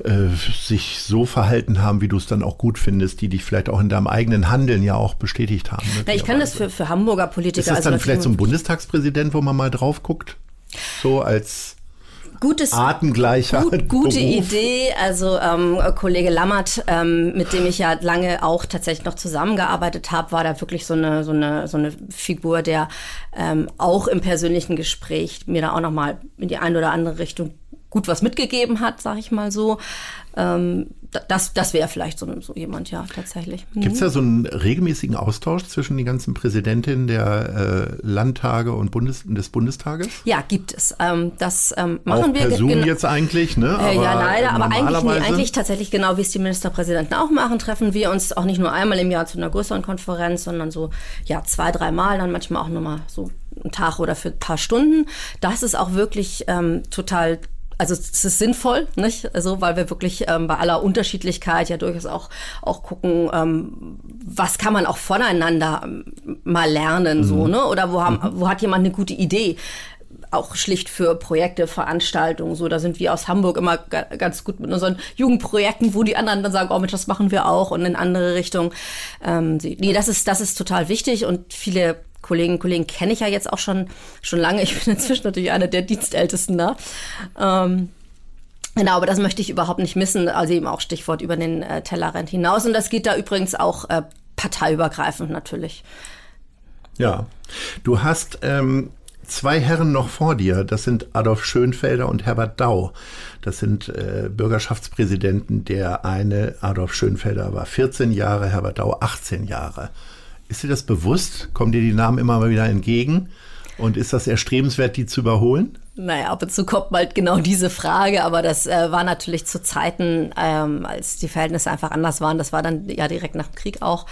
äh, sich so verhalten haben, wie du es dann auch gut findest, die dich vielleicht auch in deinem eigenen Handeln ja auch bestätigt haben. Ja, ich kann das für, für Hamburger Politiker. Ist das dann also vielleicht so ein Bundestagspräsident, wo man mal drauf guckt? So als Gutes, Artengleicher. Gut, gute Beruf. Idee. Also ähm, Kollege Lammert, ähm, mit dem ich ja lange auch tatsächlich noch zusammengearbeitet habe, war da wirklich so eine so eine so eine Figur, der ähm, auch im persönlichen Gespräch mir da auch noch mal in die eine oder andere Richtung gut was mitgegeben hat, sag ich mal so. Ähm, das, das wäre vielleicht so, so, jemand, ja, tatsächlich. Mhm. Gibt es da so einen regelmäßigen Austausch zwischen den ganzen Präsidentinnen der äh, Landtage und Bundes des Bundestages? Ja, gibt es. Ähm, das ähm, machen auch wir. Per Zoom jetzt eigentlich, ne? Äh, ja, leider, aber eigentlich, nee, eigentlich tatsächlich genau, wie es die Ministerpräsidenten auch machen, treffen wir uns auch nicht nur einmal im Jahr zu einer größeren Konferenz, sondern so, ja, zwei, dreimal, dann manchmal auch nochmal so einen Tag oder für ein paar Stunden. Das ist auch wirklich ähm, total also es ist sinnvoll, nicht? Also, weil wir wirklich ähm, bei aller Unterschiedlichkeit ja durchaus auch, auch gucken, ähm, was kann man auch voneinander ähm, mal lernen, mhm. so, ne? Oder wo, haben, mhm. wo hat jemand eine gute Idee? Auch schlicht für Projekte, Veranstaltungen, so, da sind wir aus Hamburg immer ganz gut mit unseren Jugendprojekten, wo die anderen dann sagen, oh Mensch, das machen wir auch und in andere Richtungen. Ähm, nee, das ist, das ist total wichtig und viele Kolleginnen und Kollegen kenne ich ja jetzt auch schon, schon lange. Ich bin inzwischen natürlich einer der Dienstältesten da. Ähm, Genau, aber das möchte ich überhaupt nicht missen. Also eben auch Stichwort über den äh, Tellerrand hinaus. Und das geht da übrigens auch äh, parteiübergreifend natürlich. Ja, du hast ähm, zwei Herren noch vor dir. Das sind Adolf Schönfelder und Herbert Dau. Das sind äh, Bürgerschaftspräsidenten. Der eine, Adolf Schönfelder, war 14 Jahre, Herbert Dau 18 Jahre. Ist dir das bewusst? Kommen dir die Namen immer mal wieder entgegen? Und ist das erstrebenswert, die zu überholen? Naja, ab und zu kommt mal genau diese Frage, aber das äh, war natürlich zu Zeiten, ähm, als die Verhältnisse einfach anders waren. Das war dann ja direkt nach dem Krieg auch.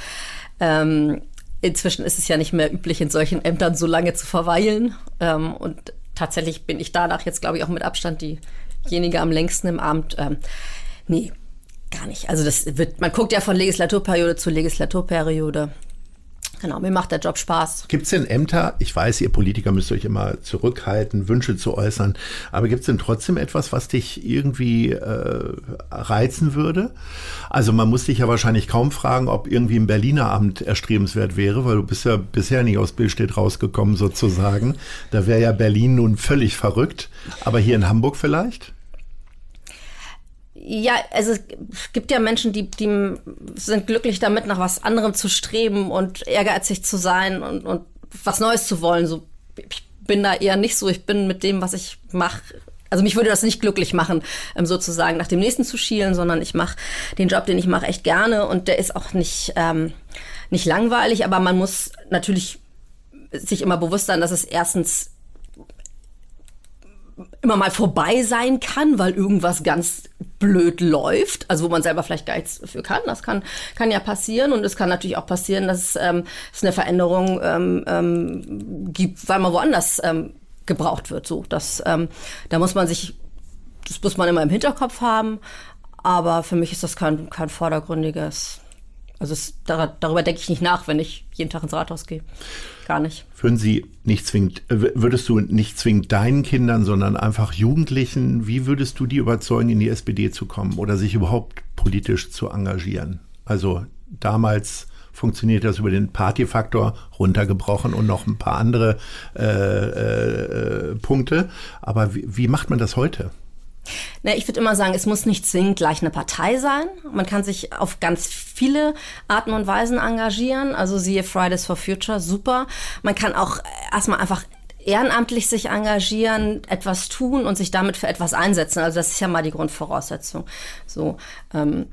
Ähm, inzwischen ist es ja nicht mehr üblich, in solchen Ämtern so lange zu verweilen. Ähm, und tatsächlich bin ich danach jetzt, glaube ich, auch mit Abstand diejenige am längsten im Amt. Ähm, nee, gar nicht. Also das wird, man guckt ja von Legislaturperiode zu Legislaturperiode. Genau, mir macht der Job Spaß. Gibt es denn Ämter, ich weiß, ihr Politiker müsst euch immer zurückhalten, Wünsche zu äußern, aber gibt es denn trotzdem etwas, was dich irgendwie äh, reizen würde? Also man muss dich ja wahrscheinlich kaum fragen, ob irgendwie ein Berliner Amt erstrebenswert wäre, weil du bist ja bisher nicht aus Billstedt rausgekommen sozusagen. Da wäre ja Berlin nun völlig verrückt, aber hier in Hamburg vielleicht? Ja, also es gibt ja Menschen, die, die sind glücklich damit, nach was anderem zu streben und ehrgeizig zu sein und, und was Neues zu wollen. So, ich bin da eher nicht so. Ich bin mit dem, was ich mache, also mich würde das nicht glücklich machen, ähm, sozusagen nach dem nächsten zu schielen, sondern ich mache den Job, den ich mache, echt gerne und der ist auch nicht, ähm, nicht langweilig, aber man muss natürlich sich immer bewusst sein, dass es erstens immer mal vorbei sein kann, weil irgendwas ganz blöd läuft, also wo man selber vielleicht gar nichts für kann. Das kann, kann ja passieren und es kann natürlich auch passieren, dass ähm, es eine Veränderung ähm, ähm, gibt, weil man woanders ähm, gebraucht wird. So, das, ähm, da muss man sich, das muss man immer im Hinterkopf haben. Aber für mich ist das kein, kein vordergründiges also es, darüber denke ich nicht nach, wenn ich jeden Tag ins Rathaus gehe. Gar nicht. Würden Sie nicht zwingend, äh, würdest du nicht zwingend deinen Kindern, sondern einfach Jugendlichen, wie würdest du die überzeugen, in die SPD zu kommen oder sich überhaupt politisch zu engagieren? Also damals funktioniert das über den Partyfaktor runtergebrochen und noch ein paar andere äh, äh, Punkte. Aber wie, wie macht man das heute? Na, ich würde immer sagen, es muss nicht zwingend gleich eine Partei sein. Man kann sich auf ganz viele Arten und Weisen engagieren. Also siehe Fridays for Future, super. Man kann auch erstmal einfach ehrenamtlich sich engagieren, etwas tun und sich damit für etwas einsetzen. Also das ist ja mal die Grundvoraussetzung. So, ähm,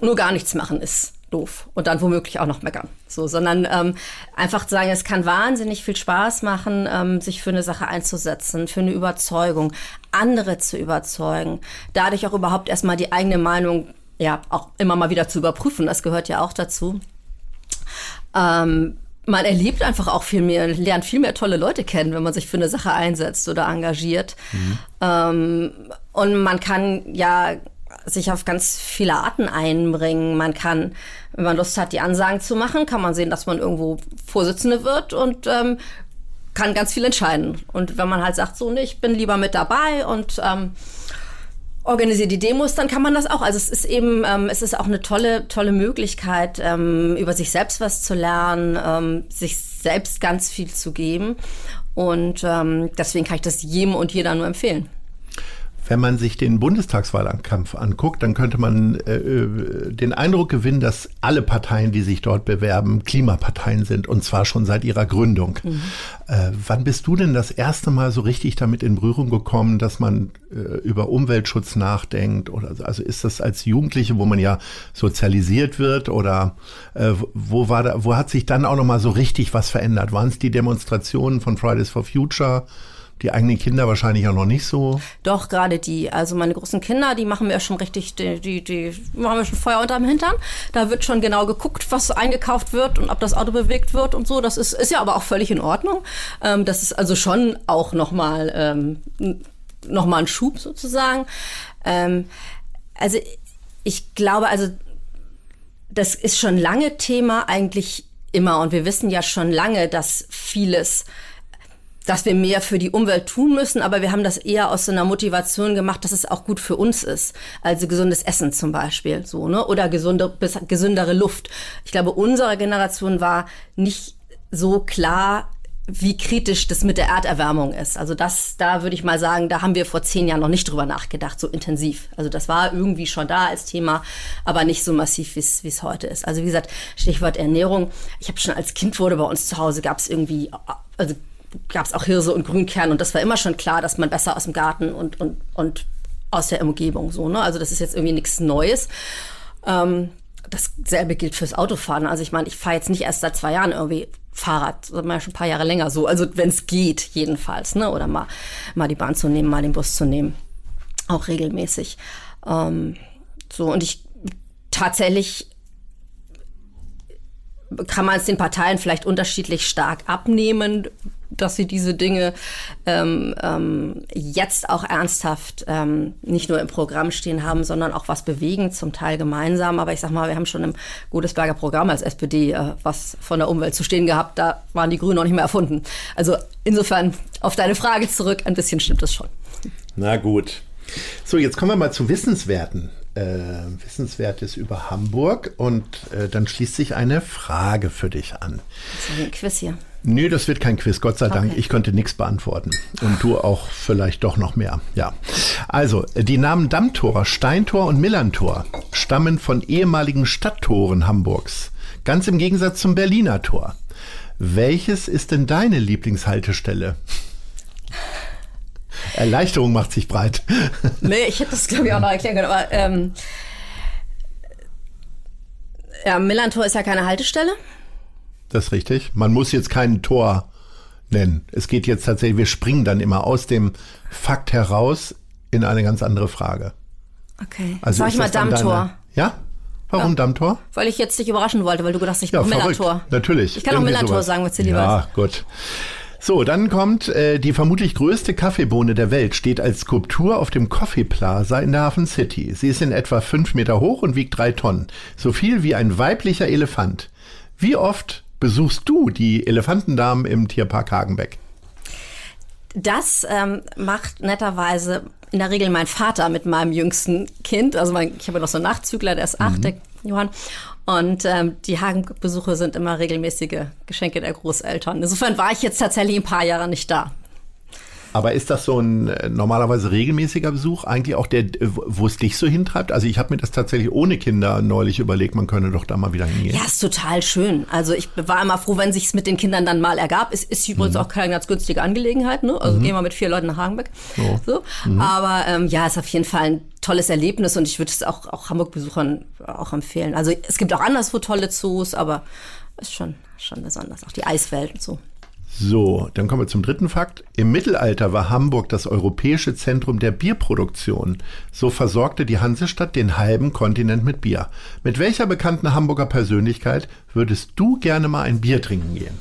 nur gar nichts machen ist doof und dann womöglich auch noch meckern. So, sondern ähm, einfach sagen, es kann wahnsinnig viel Spaß machen, ähm, sich für eine Sache einzusetzen, für eine Überzeugung, andere zu überzeugen, dadurch auch überhaupt erstmal die eigene Meinung ja auch immer mal wieder zu überprüfen. Das gehört ja auch dazu. Ähm, man erlebt einfach auch viel mehr, lernt viel mehr tolle Leute kennen, wenn man sich für eine Sache einsetzt oder engagiert. Mhm. Ähm, und man kann ja sich auf ganz viele Arten einbringen. Man kann, wenn man Lust hat, die Ansagen zu machen, kann man sehen, dass man irgendwo Vorsitzende wird und ähm, kann ganz viel entscheiden. Und wenn man halt sagt, so, nee, ich bin lieber mit dabei und ähm, organisiere die Demos, dann kann man das auch. Also es ist eben, ähm, es ist auch eine tolle, tolle Möglichkeit, ähm, über sich selbst was zu lernen, ähm, sich selbst ganz viel zu geben. Und ähm, deswegen kann ich das jedem und jeder nur empfehlen. Wenn man sich den Bundestagswahlkampf anguckt, dann könnte man äh, äh, den Eindruck gewinnen, dass alle Parteien, die sich dort bewerben, Klimaparteien sind und zwar schon seit ihrer Gründung. Mhm. Äh, wann bist du denn das erste Mal so richtig damit in Berührung gekommen, dass man äh, über Umweltschutz nachdenkt? Oder also ist das als Jugendliche, wo man ja sozialisiert wird, oder äh, wo war da, wo hat sich dann auch noch mal so richtig was verändert? Waren es die Demonstrationen von Fridays for Future? Die eigenen Kinder wahrscheinlich auch noch nicht so. Doch, gerade die. Also meine großen Kinder, die machen mir schon richtig, die, die, die machen mir schon Feuer unterm Hintern. Da wird schon genau geguckt, was eingekauft wird und ob das Auto bewegt wird und so. Das ist, ist ja aber auch völlig in Ordnung. Ähm, das ist also schon auch nochmal ähm, noch ein Schub sozusagen. Ähm, also ich glaube, also das ist schon lange Thema eigentlich immer und wir wissen ja schon lange, dass vieles dass wir mehr für die Umwelt tun müssen, aber wir haben das eher aus so einer Motivation gemacht, dass es auch gut für uns ist. Also gesundes Essen zum Beispiel, so, ne? Oder gesunde, gesündere Luft. Ich glaube, unsere Generation war nicht so klar, wie kritisch das mit der Erderwärmung ist. Also das, da würde ich mal sagen, da haben wir vor zehn Jahren noch nicht drüber nachgedacht, so intensiv. Also das war irgendwie schon da als Thema, aber nicht so massiv, wie es heute ist. Also wie gesagt, Stichwort Ernährung. Ich habe schon als Kind wurde bei uns zu Hause gab es irgendwie, also gab es auch Hirse und Grünkern und das war immer schon klar, dass man besser aus dem Garten und, und, und aus der Umgebung so. Ne? Also das ist jetzt irgendwie nichts Neues. Ähm, dasselbe gilt fürs Autofahren. Also ich meine, ich fahre jetzt nicht erst seit zwei Jahren irgendwie Fahrrad, sondern schon ein paar Jahre länger so. Also wenn es geht, jedenfalls. Ne? Oder mal, mal die Bahn zu nehmen, mal den Bus zu nehmen. Auch regelmäßig. Ähm, so, und ich tatsächlich kann man es den Parteien vielleicht unterschiedlich stark abnehmen, dass sie diese Dinge ähm, ähm, jetzt auch ernsthaft ähm, nicht nur im Programm stehen haben, sondern auch was bewegen, zum Teil gemeinsam. Aber ich sag mal, wir haben schon im Godesberger Programm als SPD äh, was von der Umwelt zu stehen gehabt. Da waren die Grünen noch nicht mehr erfunden. Also insofern auf deine Frage zurück, ein bisschen stimmt es schon. Na gut. So, jetzt kommen wir mal zu Wissenswerten. Äh, Wissenswertes über Hamburg und äh, dann schließt sich eine Frage für dich an. Das ist ein Quiz hier. Nö, das wird kein Quiz, Gott sei Dank. Okay. Ich konnte nichts beantworten. Und du auch vielleicht doch noch mehr. Ja. Also, die Namen Dammtor, Steintor und Millantor stammen von ehemaligen Stadttoren Hamburgs. Ganz im Gegensatz zum Berliner Tor. Welches ist denn deine Lieblingshaltestelle? Erleichterung macht sich breit. Nee, ich hätte das, glaube ich, auch noch erklären können. Aber ähm, ja, Millantor ist ja keine Haltestelle. Das ist richtig. Man muss jetzt kein Tor nennen. Es geht jetzt tatsächlich, wir springen dann immer aus dem Fakt heraus in eine ganz andere Frage. Okay. Also Sag ich mal Dammtor. Deine, ja? Warum Ja. Dammtor? Weil ich jetzt dich überraschen wollte, weil du gedacht hast, ich Ja, verrückt. Millantor. Natürlich. Ich kann auch Millantor sagen, was dir lieber Ja, gut. So, dann kommt äh, die vermutlich größte Kaffeebohne der Welt, steht als Skulptur auf dem Coffee Plaza in der Hafen City. Sie ist in etwa fünf Meter hoch und wiegt drei Tonnen. So viel wie ein weiblicher Elefant. Wie oft besuchst du die Elefantendamen im Tierpark Hagenbeck? Das ähm, macht netterweise in der Regel mein Vater mit meinem jüngsten Kind. Also mein, ich habe noch so einen Nachzügler, der ist acht, Mhm. der Johann. Und ähm, die Hagenbesuche sind immer regelmäßige Geschenke der Großeltern. Insofern war ich jetzt tatsächlich ein paar Jahre nicht da. Aber ist das so ein äh, normalerweise regelmäßiger Besuch, eigentlich auch der, wo es dich so hintreibt? Also ich habe mir das tatsächlich ohne Kinder neulich überlegt, man könne doch da mal wieder hingehen. Ja, ist total schön. Also ich war immer froh, wenn sich's mit den Kindern dann mal ergab. Es ist übrigens Mhm. auch keine ganz günstige Angelegenheit. Ne? Also gehen wir mit vier Leuten nach Hagenbeck. So. Mhm. Aber ähm, ja, ist auf jeden Fall ein tolles Erlebnis und ich würde es auch, auch Hamburg-Besuchern auch empfehlen. Also es gibt auch anderswo tolle Zoos, aber ist schon, schon besonders. Auch die Eiswelt und so. So, dann kommen wir zum dritten Fakt. Im Mittelalter war Hamburg das europäische Zentrum der Bierproduktion. So versorgte die Hansestadt den halben Kontinent mit Bier. Mit welcher bekannten Hamburger Persönlichkeit würdest du gerne mal ein Bier trinken gehen?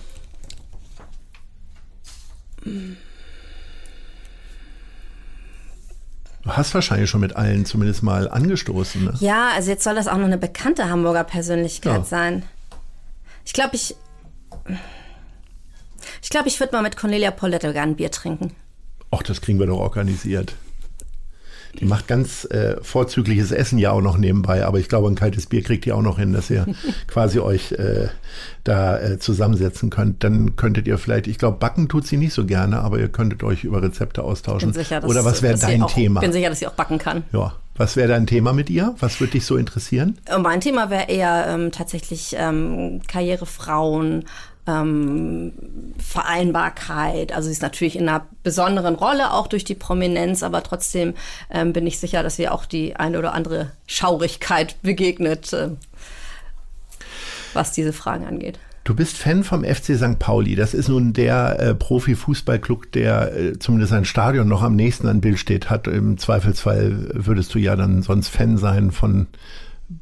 Du hast wahrscheinlich schon mit allen zumindest mal angestoßen. Ne? Ja, also jetzt soll das auch noch eine bekannte Hamburger Persönlichkeit Ja. sein. Ich glaube, ich. Ich glaube, ich würde mal mit Cornelia Poletto gerne ein Bier trinken. Ach, das kriegen wir doch organisiert. Die macht ganz äh, vorzügliches Essen ja auch noch nebenbei, aber ich glaube, ein kaltes Bier kriegt ihr auch noch hin, dass ihr quasi euch äh, da äh, zusammensetzen könnt. Dann könntet ihr vielleicht, ich glaube, backen tut sie nicht so gerne, aber ihr könntet euch über Rezepte austauschen. Bin sicher, dass, Oder was wäre dein auch, Thema? bin sicher, dass sie auch backen kann. Ja, was wäre dein Thema mit ihr? Was würde dich so interessieren? Und Mein Thema wäre eher ähm, tatsächlich ähm, Karrierefrauen, ähm, Vereinbarkeit. Also sie ist natürlich in einer besonderen Rolle, auch durch die Prominenz, aber trotzdem ähm, bin ich sicher, dass ihr auch die eine oder andere Schaurigkeit begegnet, ähm, was diese Fragen angeht. Du bist Fan vom FC St. Pauli. Das ist nun der äh, Profi-Fußballclub, der äh, zumindest sein Stadion noch am nächsten an Bild steht hat. Im Zweifelsfall würdest du ja dann sonst Fan sein von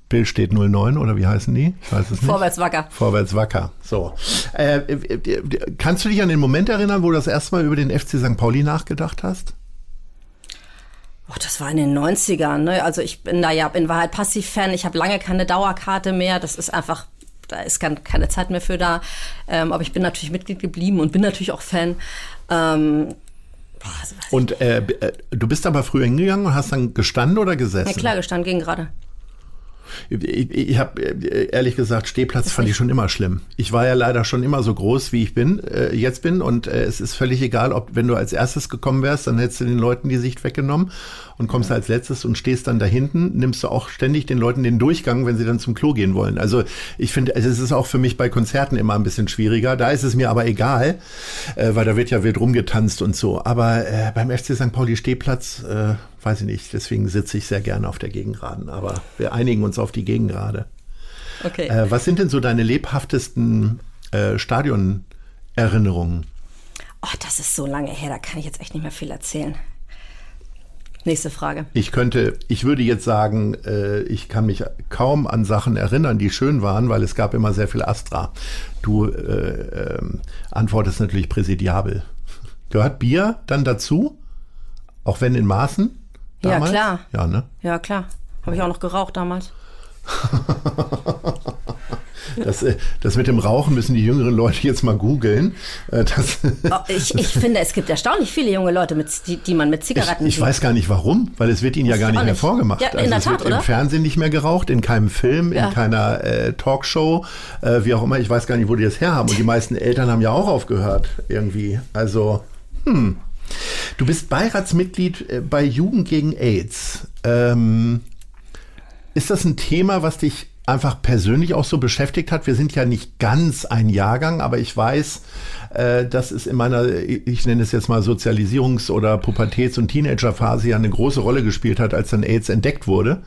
Bild steht 09 oder wie heißen die? Ich weiß es nicht. Vorwärts wacker. Vorwärts wacker. So. Äh, äh, äh, kannst du dich an den Moment erinnern, wo du das erste Mal über den FC St. Pauli nachgedacht hast? Oh, das war in den 90ern. Ne? Also ich bin da ja in Wahrheit Passiv-Fan. Ich habe lange keine Dauerkarte mehr. Das ist einfach, da ist kein, keine Zeit mehr für da. Ähm, aber ich bin natürlich Mitglied geblieben und bin natürlich auch Fan. Ähm, boah, also, Und äh, äh, du bist aber früher hingegangen und hast dann gestanden oder gesessen? ja klar, gestanden ging gerade. Ich, ich habe ehrlich gesagt, Stehplatz fand ich schon immer schlimm. Ich war ja leider schon immer so groß, wie ich bin, äh, jetzt bin. Und äh, es ist völlig egal, ob wenn du als erstes gekommen wärst, dann hättest du den Leuten die Sicht weggenommen und kommst als letztes und stehst dann da hinten, nimmst du auch ständig den Leuten den Durchgang, wenn sie dann zum Klo gehen wollen. Also ich finde, also es ist auch für mich bei Konzerten immer ein bisschen schwieriger. Da ist es mir aber egal, äh, weil da wird ja wild rumgetanzt und so. Aber äh, beim FC St. Pauli Stehplatz, äh, weiß ich nicht, deswegen sitze ich sehr gerne auf der Gegengraden. Aber wir einigen uns auf die Gegengrade. Okay. Äh, was sind denn so deine lebhaftesten äh, Stadionerinnerungen? Oh, das ist so lange her, da kann ich jetzt echt nicht mehr viel erzählen. Nächste Frage. Ich könnte, ich würde jetzt sagen, äh, ich kann mich kaum an Sachen erinnern, die schön waren, weil es gab immer sehr viel Astra. Du äh, äh, antwortest natürlich präsidiabel. Gehört Bier dann dazu? Auch wenn in Maßen? Damals? Ja, klar. Ja, ne? Ja, klar. Habe ich auch noch geraucht damals. Das, äh, das mit dem Rauchen müssen die jüngeren Leute jetzt mal googeln. Äh, oh, ich, ich finde, es gibt erstaunlich viele junge Leute, mit, die, die man mit Zigaretten Ich, ich weiß gar nicht warum, weil es wird ihnen ja gar nicht mehr vorgemacht. Ja, in also der Tat, es wird oder? im Fernsehen nicht mehr geraucht, in keinem Film, ja. in keiner äh, Talkshow, äh, wie auch immer. Ich weiß gar nicht, wo die das herhaben. Und die meisten Eltern haben ja auch aufgehört irgendwie. Also, hm. Du bist Beiratsmitglied äh, bei Jugend gegen AIDS. Ähm, ist das ein Thema, was dich einfach persönlich auch so beschäftigt hat. Wir sind ja nicht ganz ein Jahrgang, aber ich weiß, äh, dass es in meiner, ich nenne es jetzt mal Sozialisierungs- oder Pubertäts- und Teenagerphase ja eine große Rolle gespielt hat, als dann AIDS entdeckt wurde.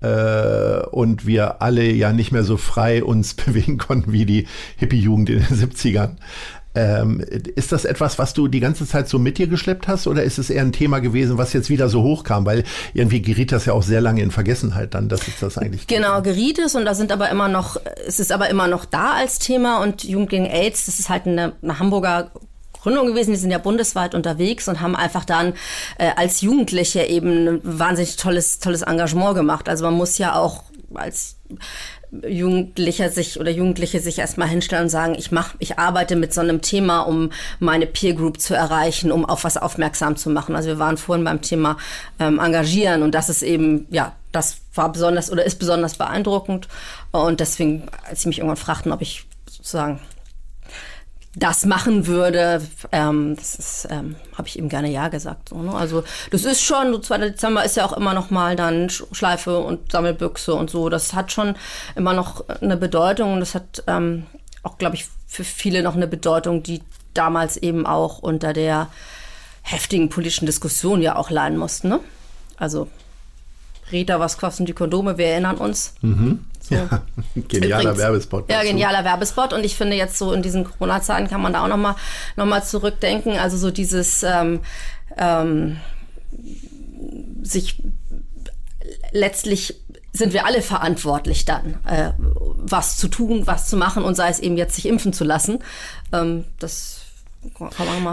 Äh, und wir alle ja nicht mehr so frei uns bewegen konnten wie die Hippie-Jugend in den 70ern. Ähm, ist das etwas, was du die ganze Zeit so mit dir geschleppt hast oder ist es eher ein Thema gewesen, was jetzt wieder so hochkam? Weil irgendwie geriet das ja auch sehr lange in Vergessenheit dann, dass es das eigentlich Genau, geriet es und da sind aber immer noch, es ist aber immer noch da als Thema und Jugend gegen AIDS, das ist halt eine, eine Hamburger Gründung gewesen, die sind ja bundesweit unterwegs und haben einfach dann äh, als Jugendliche eben ein wahnsinnig tolles, tolles Engagement gemacht. Also man muss ja auch als Jugendlicher sich oder Jugendliche sich erstmal hinstellen und sagen, ich mach, ich arbeite mit so einem Thema, um meine Peer Group zu erreichen, um auf was aufmerksam zu machen. Also wir waren vorhin beim Thema ähm, Engagieren und das ist eben, ja, das war besonders oder ist besonders beeindruckend. Und deswegen, als sie mich irgendwann fragten, ob ich sozusagen das machen würde, ähm, das ähm, habe ich ihm gerne ja gesagt. So, ne? Also das ist schon, so 2. Dezember ist ja auch immer noch mal dann Schleife und Sammelbüchse und so. Das hat schon immer noch eine Bedeutung und das hat ähm, auch, glaube ich, für viele noch eine Bedeutung, die damals eben auch unter der heftigen politischen Diskussion ja auch leiden mussten. Ne? Also Rita, was kosten die Kondome? Wir erinnern uns. Mhm. So. Ja, genialer Übrigens, Werbespot. Ja, genialer Werbespot. Und ich finde jetzt so in diesen Corona-Zeiten kann man da auch nochmal noch mal zurückdenken. Also so dieses ähm, ähm, sich letztlich sind wir alle verantwortlich dann, äh, was zu tun, was zu machen und sei es eben jetzt sich impfen zu lassen. Ähm, das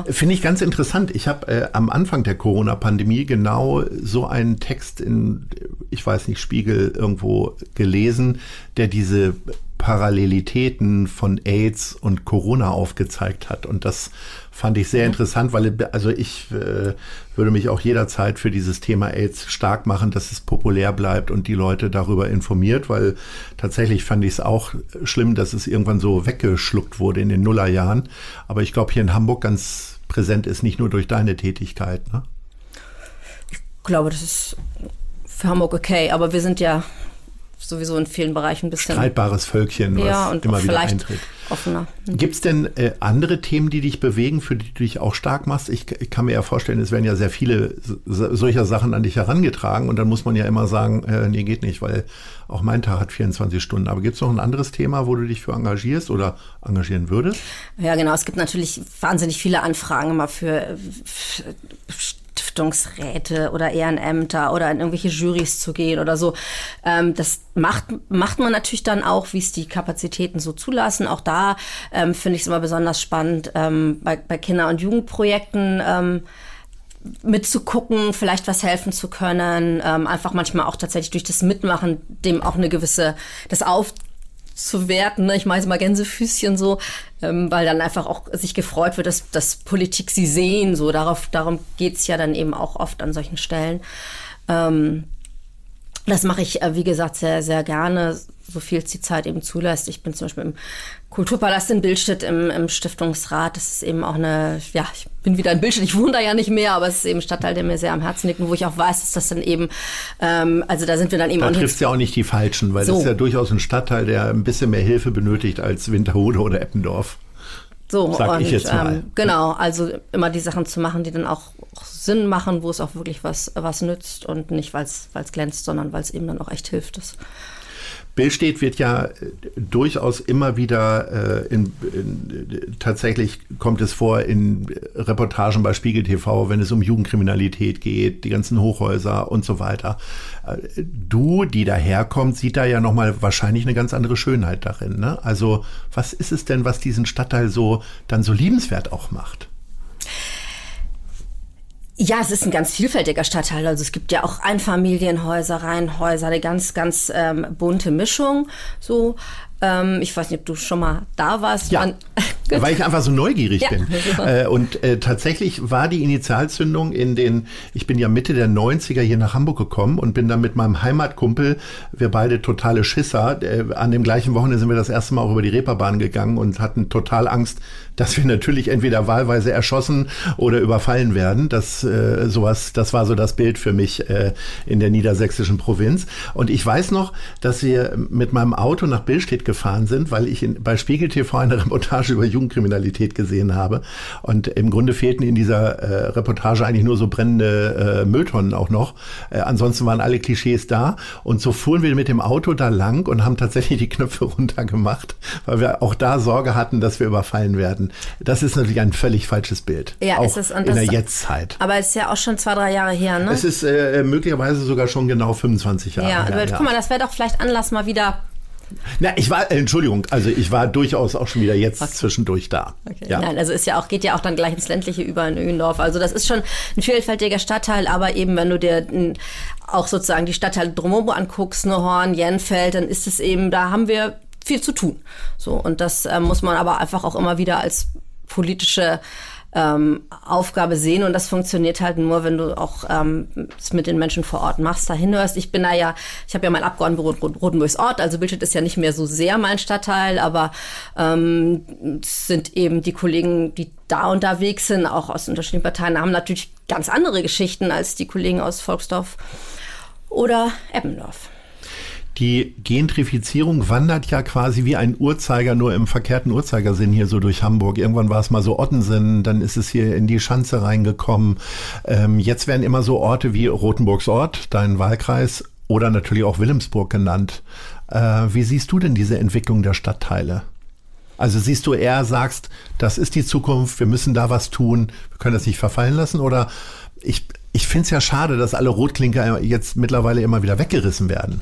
Finde ich ganz interessant. Ich habe äh, am Anfang der Corona-Pandemie genau so einen Text in, ich weiß nicht, Spiegel irgendwo gelesen, der diese Parallelitäten von AIDS und Corona aufgezeigt hat. Und das fand ich sehr mhm. interessant, weil also ich äh, würde mich auch jederzeit für dieses Thema AIDS stark machen, dass es populär bleibt und die Leute darüber informiert, weil tatsächlich fand ich es auch schlimm, dass es irgendwann so weggeschluckt wurde in den Nullerjahren. Aber ich glaube, hier in Hamburg ganz präsent ist, nicht nur durch deine Tätigkeit. Ne? Ich glaube, das ist für Hamburg okay, aber wir sind ja sowieso in vielen Bereichen ein bisschen. Streitbares Völkchen, was ja, und immer wieder eintritt. Offener. Mhm. Gibt es denn äh, andere Themen, die dich bewegen, für die du dich auch stark machst? Ich, ich kann mir ja vorstellen, es werden ja sehr viele so, solcher Sachen an dich herangetragen und dann muss man ja immer sagen, äh, nee, geht nicht, weil auch mein Tag hat 24 Stunden. Aber gibt es noch ein anderes Thema, wo du dich für engagierst oder engagieren würdest? Ja, genau. Es gibt natürlich wahnsinnig viele Anfragen immer für, für Stiftungsräte oder Ehrenämter oder in irgendwelche Juries zu gehen oder so. Ähm, das macht, macht man natürlich dann auch, wie es die Kapazitäten so zulassen. Auch da ähm, finde ich es immer besonders spannend, ähm, bei, bei Kinder- und Jugendprojekten ähm, mitzugucken, vielleicht was helfen zu können, ähm, einfach manchmal auch tatsächlich durch das Mitmachen dem auch eine gewisse, das auf zu werten. Ne? Ich mache mal Gänsefüßchen so, ähm, weil dann einfach auch sich gefreut wird, dass, dass Politik sie sehen. So darauf, darum geht's ja dann eben auch oft an solchen Stellen. Ähm, das mache ich, äh, wie gesagt, sehr, sehr gerne, so viel es die Zeit eben zulässt. Ich bin zum Beispiel im Kulturpalast in Billstedt im, im Stiftungsrat. Das ist eben auch eine, ja, ich bin wieder in Billstedt, ich wohne da ja nicht mehr, aber es ist eben ein Stadtteil, der mir sehr am Herzen liegt und wo ich auch weiß, dass das dann eben, ähm, also da sind wir dann eben da trifft ja auch nicht die Falschen, weil so. das ist ja durchaus ein Stadtteil, der ein bisschen mehr Hilfe benötigt als Winterhude oder Eppendorf. So, Sag und, ich jetzt mal. Ähm, genau, also immer die Sachen zu machen, die dann auch, auch Sinn machen, wo es auch wirklich was, was nützt und nicht, weil es glänzt, sondern weil es eben dann auch echt hilft. Das Billstedt wird ja äh, durchaus immer wieder äh, in, in, tatsächlich kommt es vor in Reportagen bei Spiegel TV, wenn es um Jugendkriminalität geht, die ganzen Hochhäuser und so weiter. Äh, du, die daherkommt, sieht da ja nochmal wahrscheinlich eine ganz andere Schönheit darin. Ne? Also was ist es denn, was diesen Stadtteil so dann so liebenswert auch macht? Ja, es ist ein ganz vielfältiger Stadtteil. Also es gibt ja auch Einfamilienhäuser, Reihenhäuser, eine ganz, ganz ähm, bunte Mischung. So, ähm, ich weiß nicht, ob du schon mal da warst. Ja, weil ich einfach so neugierig ja. bin. Äh, und äh, tatsächlich war die Initialzündung in den, ich bin ja Mitte der 90er hier nach Hamburg gekommen und bin dann mit meinem Heimatkumpel, wir beide totale Schisser, äh, an dem gleichen Wochenende sind wir das erste Mal auch über die Reeperbahn gegangen und hatten total Angst, dass wir natürlich entweder wahlweise erschossen oder überfallen werden. Das äh, sowas, das war so das Bild für mich äh, in der niedersächsischen Provinz. Und ich weiß noch, dass wir mit meinem Auto nach Billstedt gefahren sind, weil ich in, bei Spiegel TV eine Reportage über Jugendkriminalität gesehen habe. Und im Grunde fehlten in dieser äh, Reportage eigentlich nur so brennende äh, Mülltonnen auch noch. Äh, ansonsten waren alle Klischees da. Und so fuhren wir mit dem Auto da lang und haben tatsächlich die Knöpfe runtergemacht, weil wir auch da Sorge hatten, dass wir überfallen werden. Das ist natürlich ein völlig falsches Bild. Ja, auch ist es. Und in der Jetztzeit. Aber es ist ja auch schon zwei, drei Jahre her, ne? Es ist äh, möglicherweise sogar schon genau 25 Jahre ja, her. Ja, guck mal, das wäre doch vielleicht Anlass mal wieder na, ich war, äh, Entschuldigung, also ich war durchaus auch schon wieder jetzt okay. zwischendurch da. Okay. Ja. Nein, also ist ja auch, geht ja auch dann gleich ins ländliche über in Öhendorf. Also das ist schon ein vielfältiger Stadtteil, aber eben, wenn du dir auch sozusagen die Stadtteile drumherum anguckst, Horn, Jenfeld, dann ist es eben, da haben wir viel zu tun. So, und das äh, muss man aber einfach auch immer wieder als politische ähm, Aufgabe sehen und das funktioniert halt nur, wenn du auch ähm, mit den Menschen vor Ort machst, da hinhörst. Ich bin da ja, ich habe ja mein Abgeordnetenbüro Rotenburgs Ort, also Bildschirm ist ja nicht mehr so sehr mein Stadtteil, aber ähm, sind eben die Kollegen, die da unterwegs sind, auch aus unterschiedlichen Parteien, haben natürlich ganz andere Geschichten als die Kollegen aus Volksdorf oder Eppendorf. Die Gentrifizierung wandert ja quasi wie ein Uhrzeiger, nur im verkehrten Uhrzeigersinn hier so durch Hamburg. Irgendwann war es mal so Ottensen, dann ist es hier in die Schanze reingekommen. Ähm, jetzt werden immer so Orte wie Rothenburgs Ort, dein Wahlkreis, oder natürlich auch Wilhelmsburg genannt. Äh, wie siehst du denn diese Entwicklung der Stadtteile? Also siehst du eher, sagst, das ist die Zukunft, wir müssen da was tun, wir können das nicht verfallen lassen? Oder ich, ich finde es ja schade, dass alle Rotklinker jetzt mittlerweile immer wieder weggerissen werden.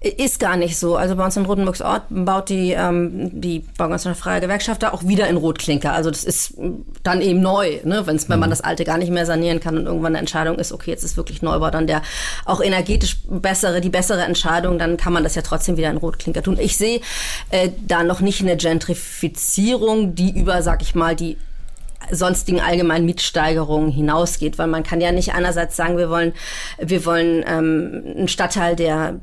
Ist gar nicht so. Also bei uns in Rotenburgs Ort baut die, ähm, die Baugenossenschaftsfreie Freie Gewerkschaft da auch wieder in Rotklinker. Also das ist dann eben neu, ne? Wenn's, wenn man mhm. das alte gar nicht mehr sanieren kann und irgendwann eine Entscheidung ist, okay, jetzt ist wirklich Neubau dann der auch energetisch bessere, die bessere Entscheidung, dann kann man das ja trotzdem wieder in Rotklinker tun. Ich sehe äh, da noch nicht eine Gentrifizierung, die über, sag ich mal, die sonstigen allgemeinen Mietsteigerungen hinausgeht, weil man kann ja nicht einerseits sagen, wir wollen, wir wollen ähm, einen Stadtteil, der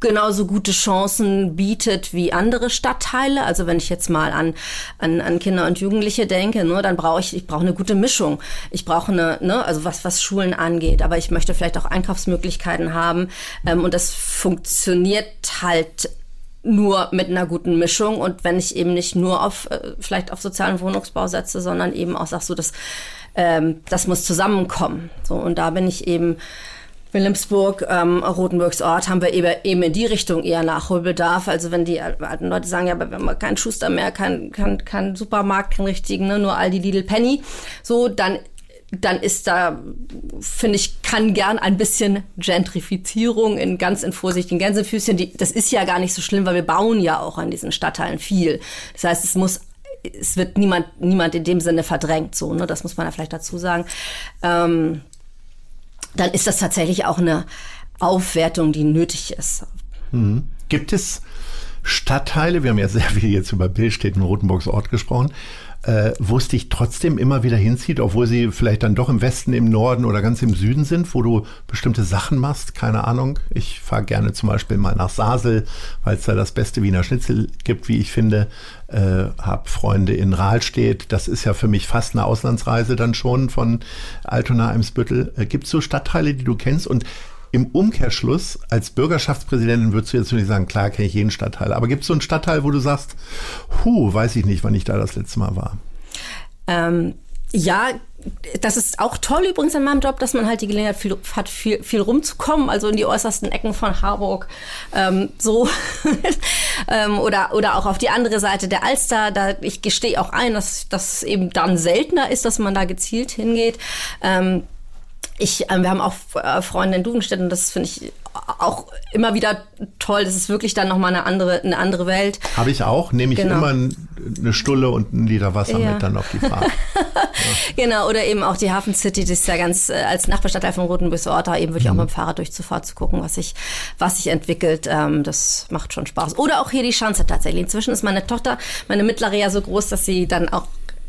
genauso gute Chancen bietet wie andere Stadtteile. Also wenn ich jetzt mal an, an, an Kinder und Jugendliche denke, ne, dann brauche ich, ich brauche eine gute Mischung. Ich brauche eine, ne, also was, was Schulen angeht, aber ich möchte vielleicht auch Einkaufsmöglichkeiten haben. Ähm, und das funktioniert halt nur mit einer guten Mischung und wenn ich eben nicht nur auf äh, vielleicht auf sozialen Wohnungsbau setze, sondern eben auch sagst so, dass ähm, das muss zusammenkommen. So und da bin ich eben Wilhelmsburg, ähm, Rotenburgs Ort, haben wir eben, eben in die Richtung eher Nachholbedarf. Also wenn die alten Leute sagen, ja, aber wir haben keinen Schuster mehr, kein, kein, kein Supermarkt, keinen richtigen, ne, nur all die Lidl Penny, so, dann dann ist da, finde ich, kann gern ein bisschen Gentrifizierung in ganz in vorsichtigen Gänsefüßchen. Die, das ist ja gar nicht so schlimm, weil wir bauen ja auch an diesen Stadtteilen viel. Das heißt, es muss es wird niemand, niemand in dem Sinne verdrängt, so, ne? Das muss man ja vielleicht dazu sagen. Ähm, dann ist das tatsächlich auch eine Aufwertung, die nötig ist. Mhm. Gibt es Stadtteile, wir haben ja sehr viel jetzt über Billstedt und Rotenburgs Ort gesprochen, äh, wo es dich trotzdem immer wieder hinzieht, obwohl sie vielleicht dann doch im Westen, im Norden oder ganz im Süden sind, wo du bestimmte Sachen machst, keine Ahnung. Ich fahre gerne zum Beispiel mal nach Sasel, weil es da das beste Wiener Schnitzel gibt, wie ich finde. Äh, hab Freunde in Rahlstedt. Das ist ja für mich fast eine Auslandsreise dann schon von Altona-Eimsbüttel. Äh, Gibt es so Stadtteile, die du kennst? Und im Umkehrschluss, als Bürgerschaftspräsidentin würdest du jetzt nicht sagen, klar kenne ich jeden Stadtteil. Aber gibt es so einen Stadtteil, wo du sagst, hu, weiß ich nicht, wann ich da das letzte Mal war? Ähm, Ja, das ist auch toll übrigens an meinem Job, dass man halt die Gelegenheit viel, hat, viel, viel rumzukommen, also in die äußersten Ecken von Harburg, ähm, so ähm, oder oder auch auf die andere Seite der Alster. Da ich gestehe auch ein, dass das eben dann seltener ist, dass man da gezielt hingeht. Ähm, ich, äh, wir haben auch äh, Freunde in Duvenstedt und das finde ich auch immer wieder toll. Das ist wirklich dann nochmal eine andere, eine andere Welt. Habe ich auch, nehme ich genau. immer eine Stulle und ein Liter Wasser ja. mit dann auf die Fahrt. ja. Genau, oder eben auch die Hafen City, das ist ja ganz äh, als Nachbarstadtteil von Rotenburg-Orta, eben wirklich mhm. auch mit dem Fahrrad durch zu Fahrt zu gucken, was sich, was sich entwickelt. Ähm, das macht schon Spaß. Oder auch hier die Schanze tatsächlich. Inzwischen ist meine Tochter, meine mittlere ja so groß, dass sie dann auch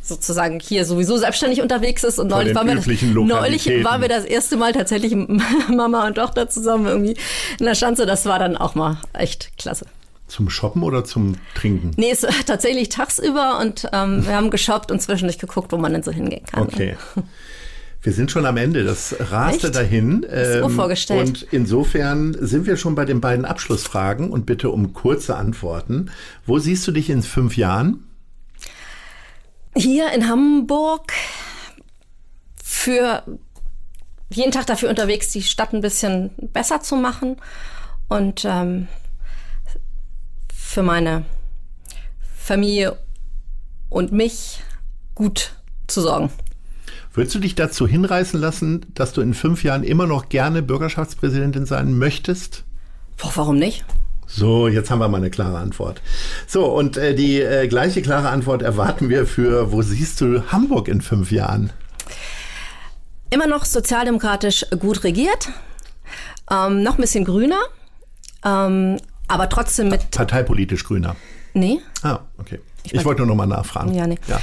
sozusagen hier sowieso selbstständig unterwegs ist und neulich waren, wir das, neulich waren wir das erste Mal tatsächlich Mama und Tochter zusammen irgendwie in der Schanze. Das war dann auch mal echt klasse. Zum Shoppen oder zum Trinken? Nee, es tatsächlich tagsüber und ähm, wir haben geshoppt und zwischendurch geguckt, wo man denn so hingehen kann. Okay. Wir sind schon am Ende. Das raste Echt? dahin. Ähm, so vorgestellt. Und insofern sind wir schon bei den beiden Abschlussfragen und bitte um kurze Antworten. Wo siehst du dich in fünf Jahren? Hier in Hamburg für jeden Tag dafür unterwegs, die Stadt ein bisschen besser zu machen und ähm, für meine Familie und mich gut zu sorgen. Würdest du dich dazu hinreißen lassen, dass du in fünf Jahren immer noch gerne Bürgerschaftspräsidentin sein möchtest? Boah, warum nicht? So, jetzt haben wir mal eine klare Antwort. So, und äh, die äh, gleiche klare Antwort erwarten wir für, wo siehst du Hamburg in fünf Jahren? Immer noch sozialdemokratisch gut regiert, ähm, noch ein bisschen grüner, ähm, aber trotzdem mit. Parteipolitisch grüner. Nee. Ah, okay. Ich, ich wollte nur noch mal nachfragen. Ja, nee. Ja.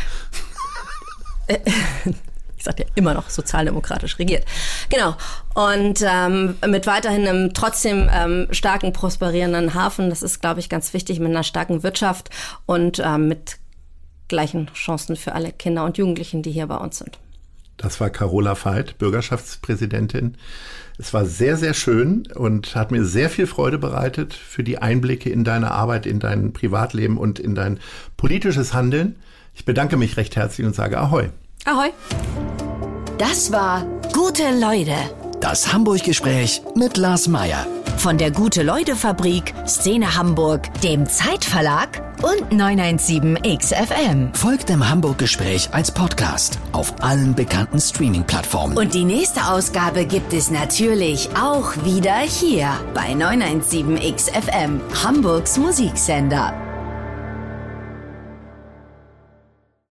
ich sagte ja immer noch sozialdemokratisch regiert. Genau. Und ähm, mit weiterhin einem trotzdem ähm, starken, prosperierenden Hafen, das ist, glaube ich, ganz wichtig, mit einer starken Wirtschaft und ähm, mit gleichen Chancen für alle Kinder und Jugendlichen, die hier bei uns sind. Das war Carola Veit, Bürgerschaftspräsidentin. Es war sehr, sehr schön und hat mir sehr viel Freude bereitet für die Einblicke in deine Arbeit, in dein Privatleben und in dein politisches Handeln. Ich bedanke mich recht herzlich und sage Ahoi. Ahoi. Das war Gute Leute. Das Hamburg-Gespräch mit Lars Meier. Von der Gute-Leute-Fabrik, Szene Hamburg, dem Zeitverlag und 917XFM. Folgt dem Hamburg-Gespräch als Podcast auf allen bekannten Streaming-Plattformen. Und die nächste Ausgabe gibt es natürlich auch wieder hier bei 917XFM, Hamburgs Musiksender.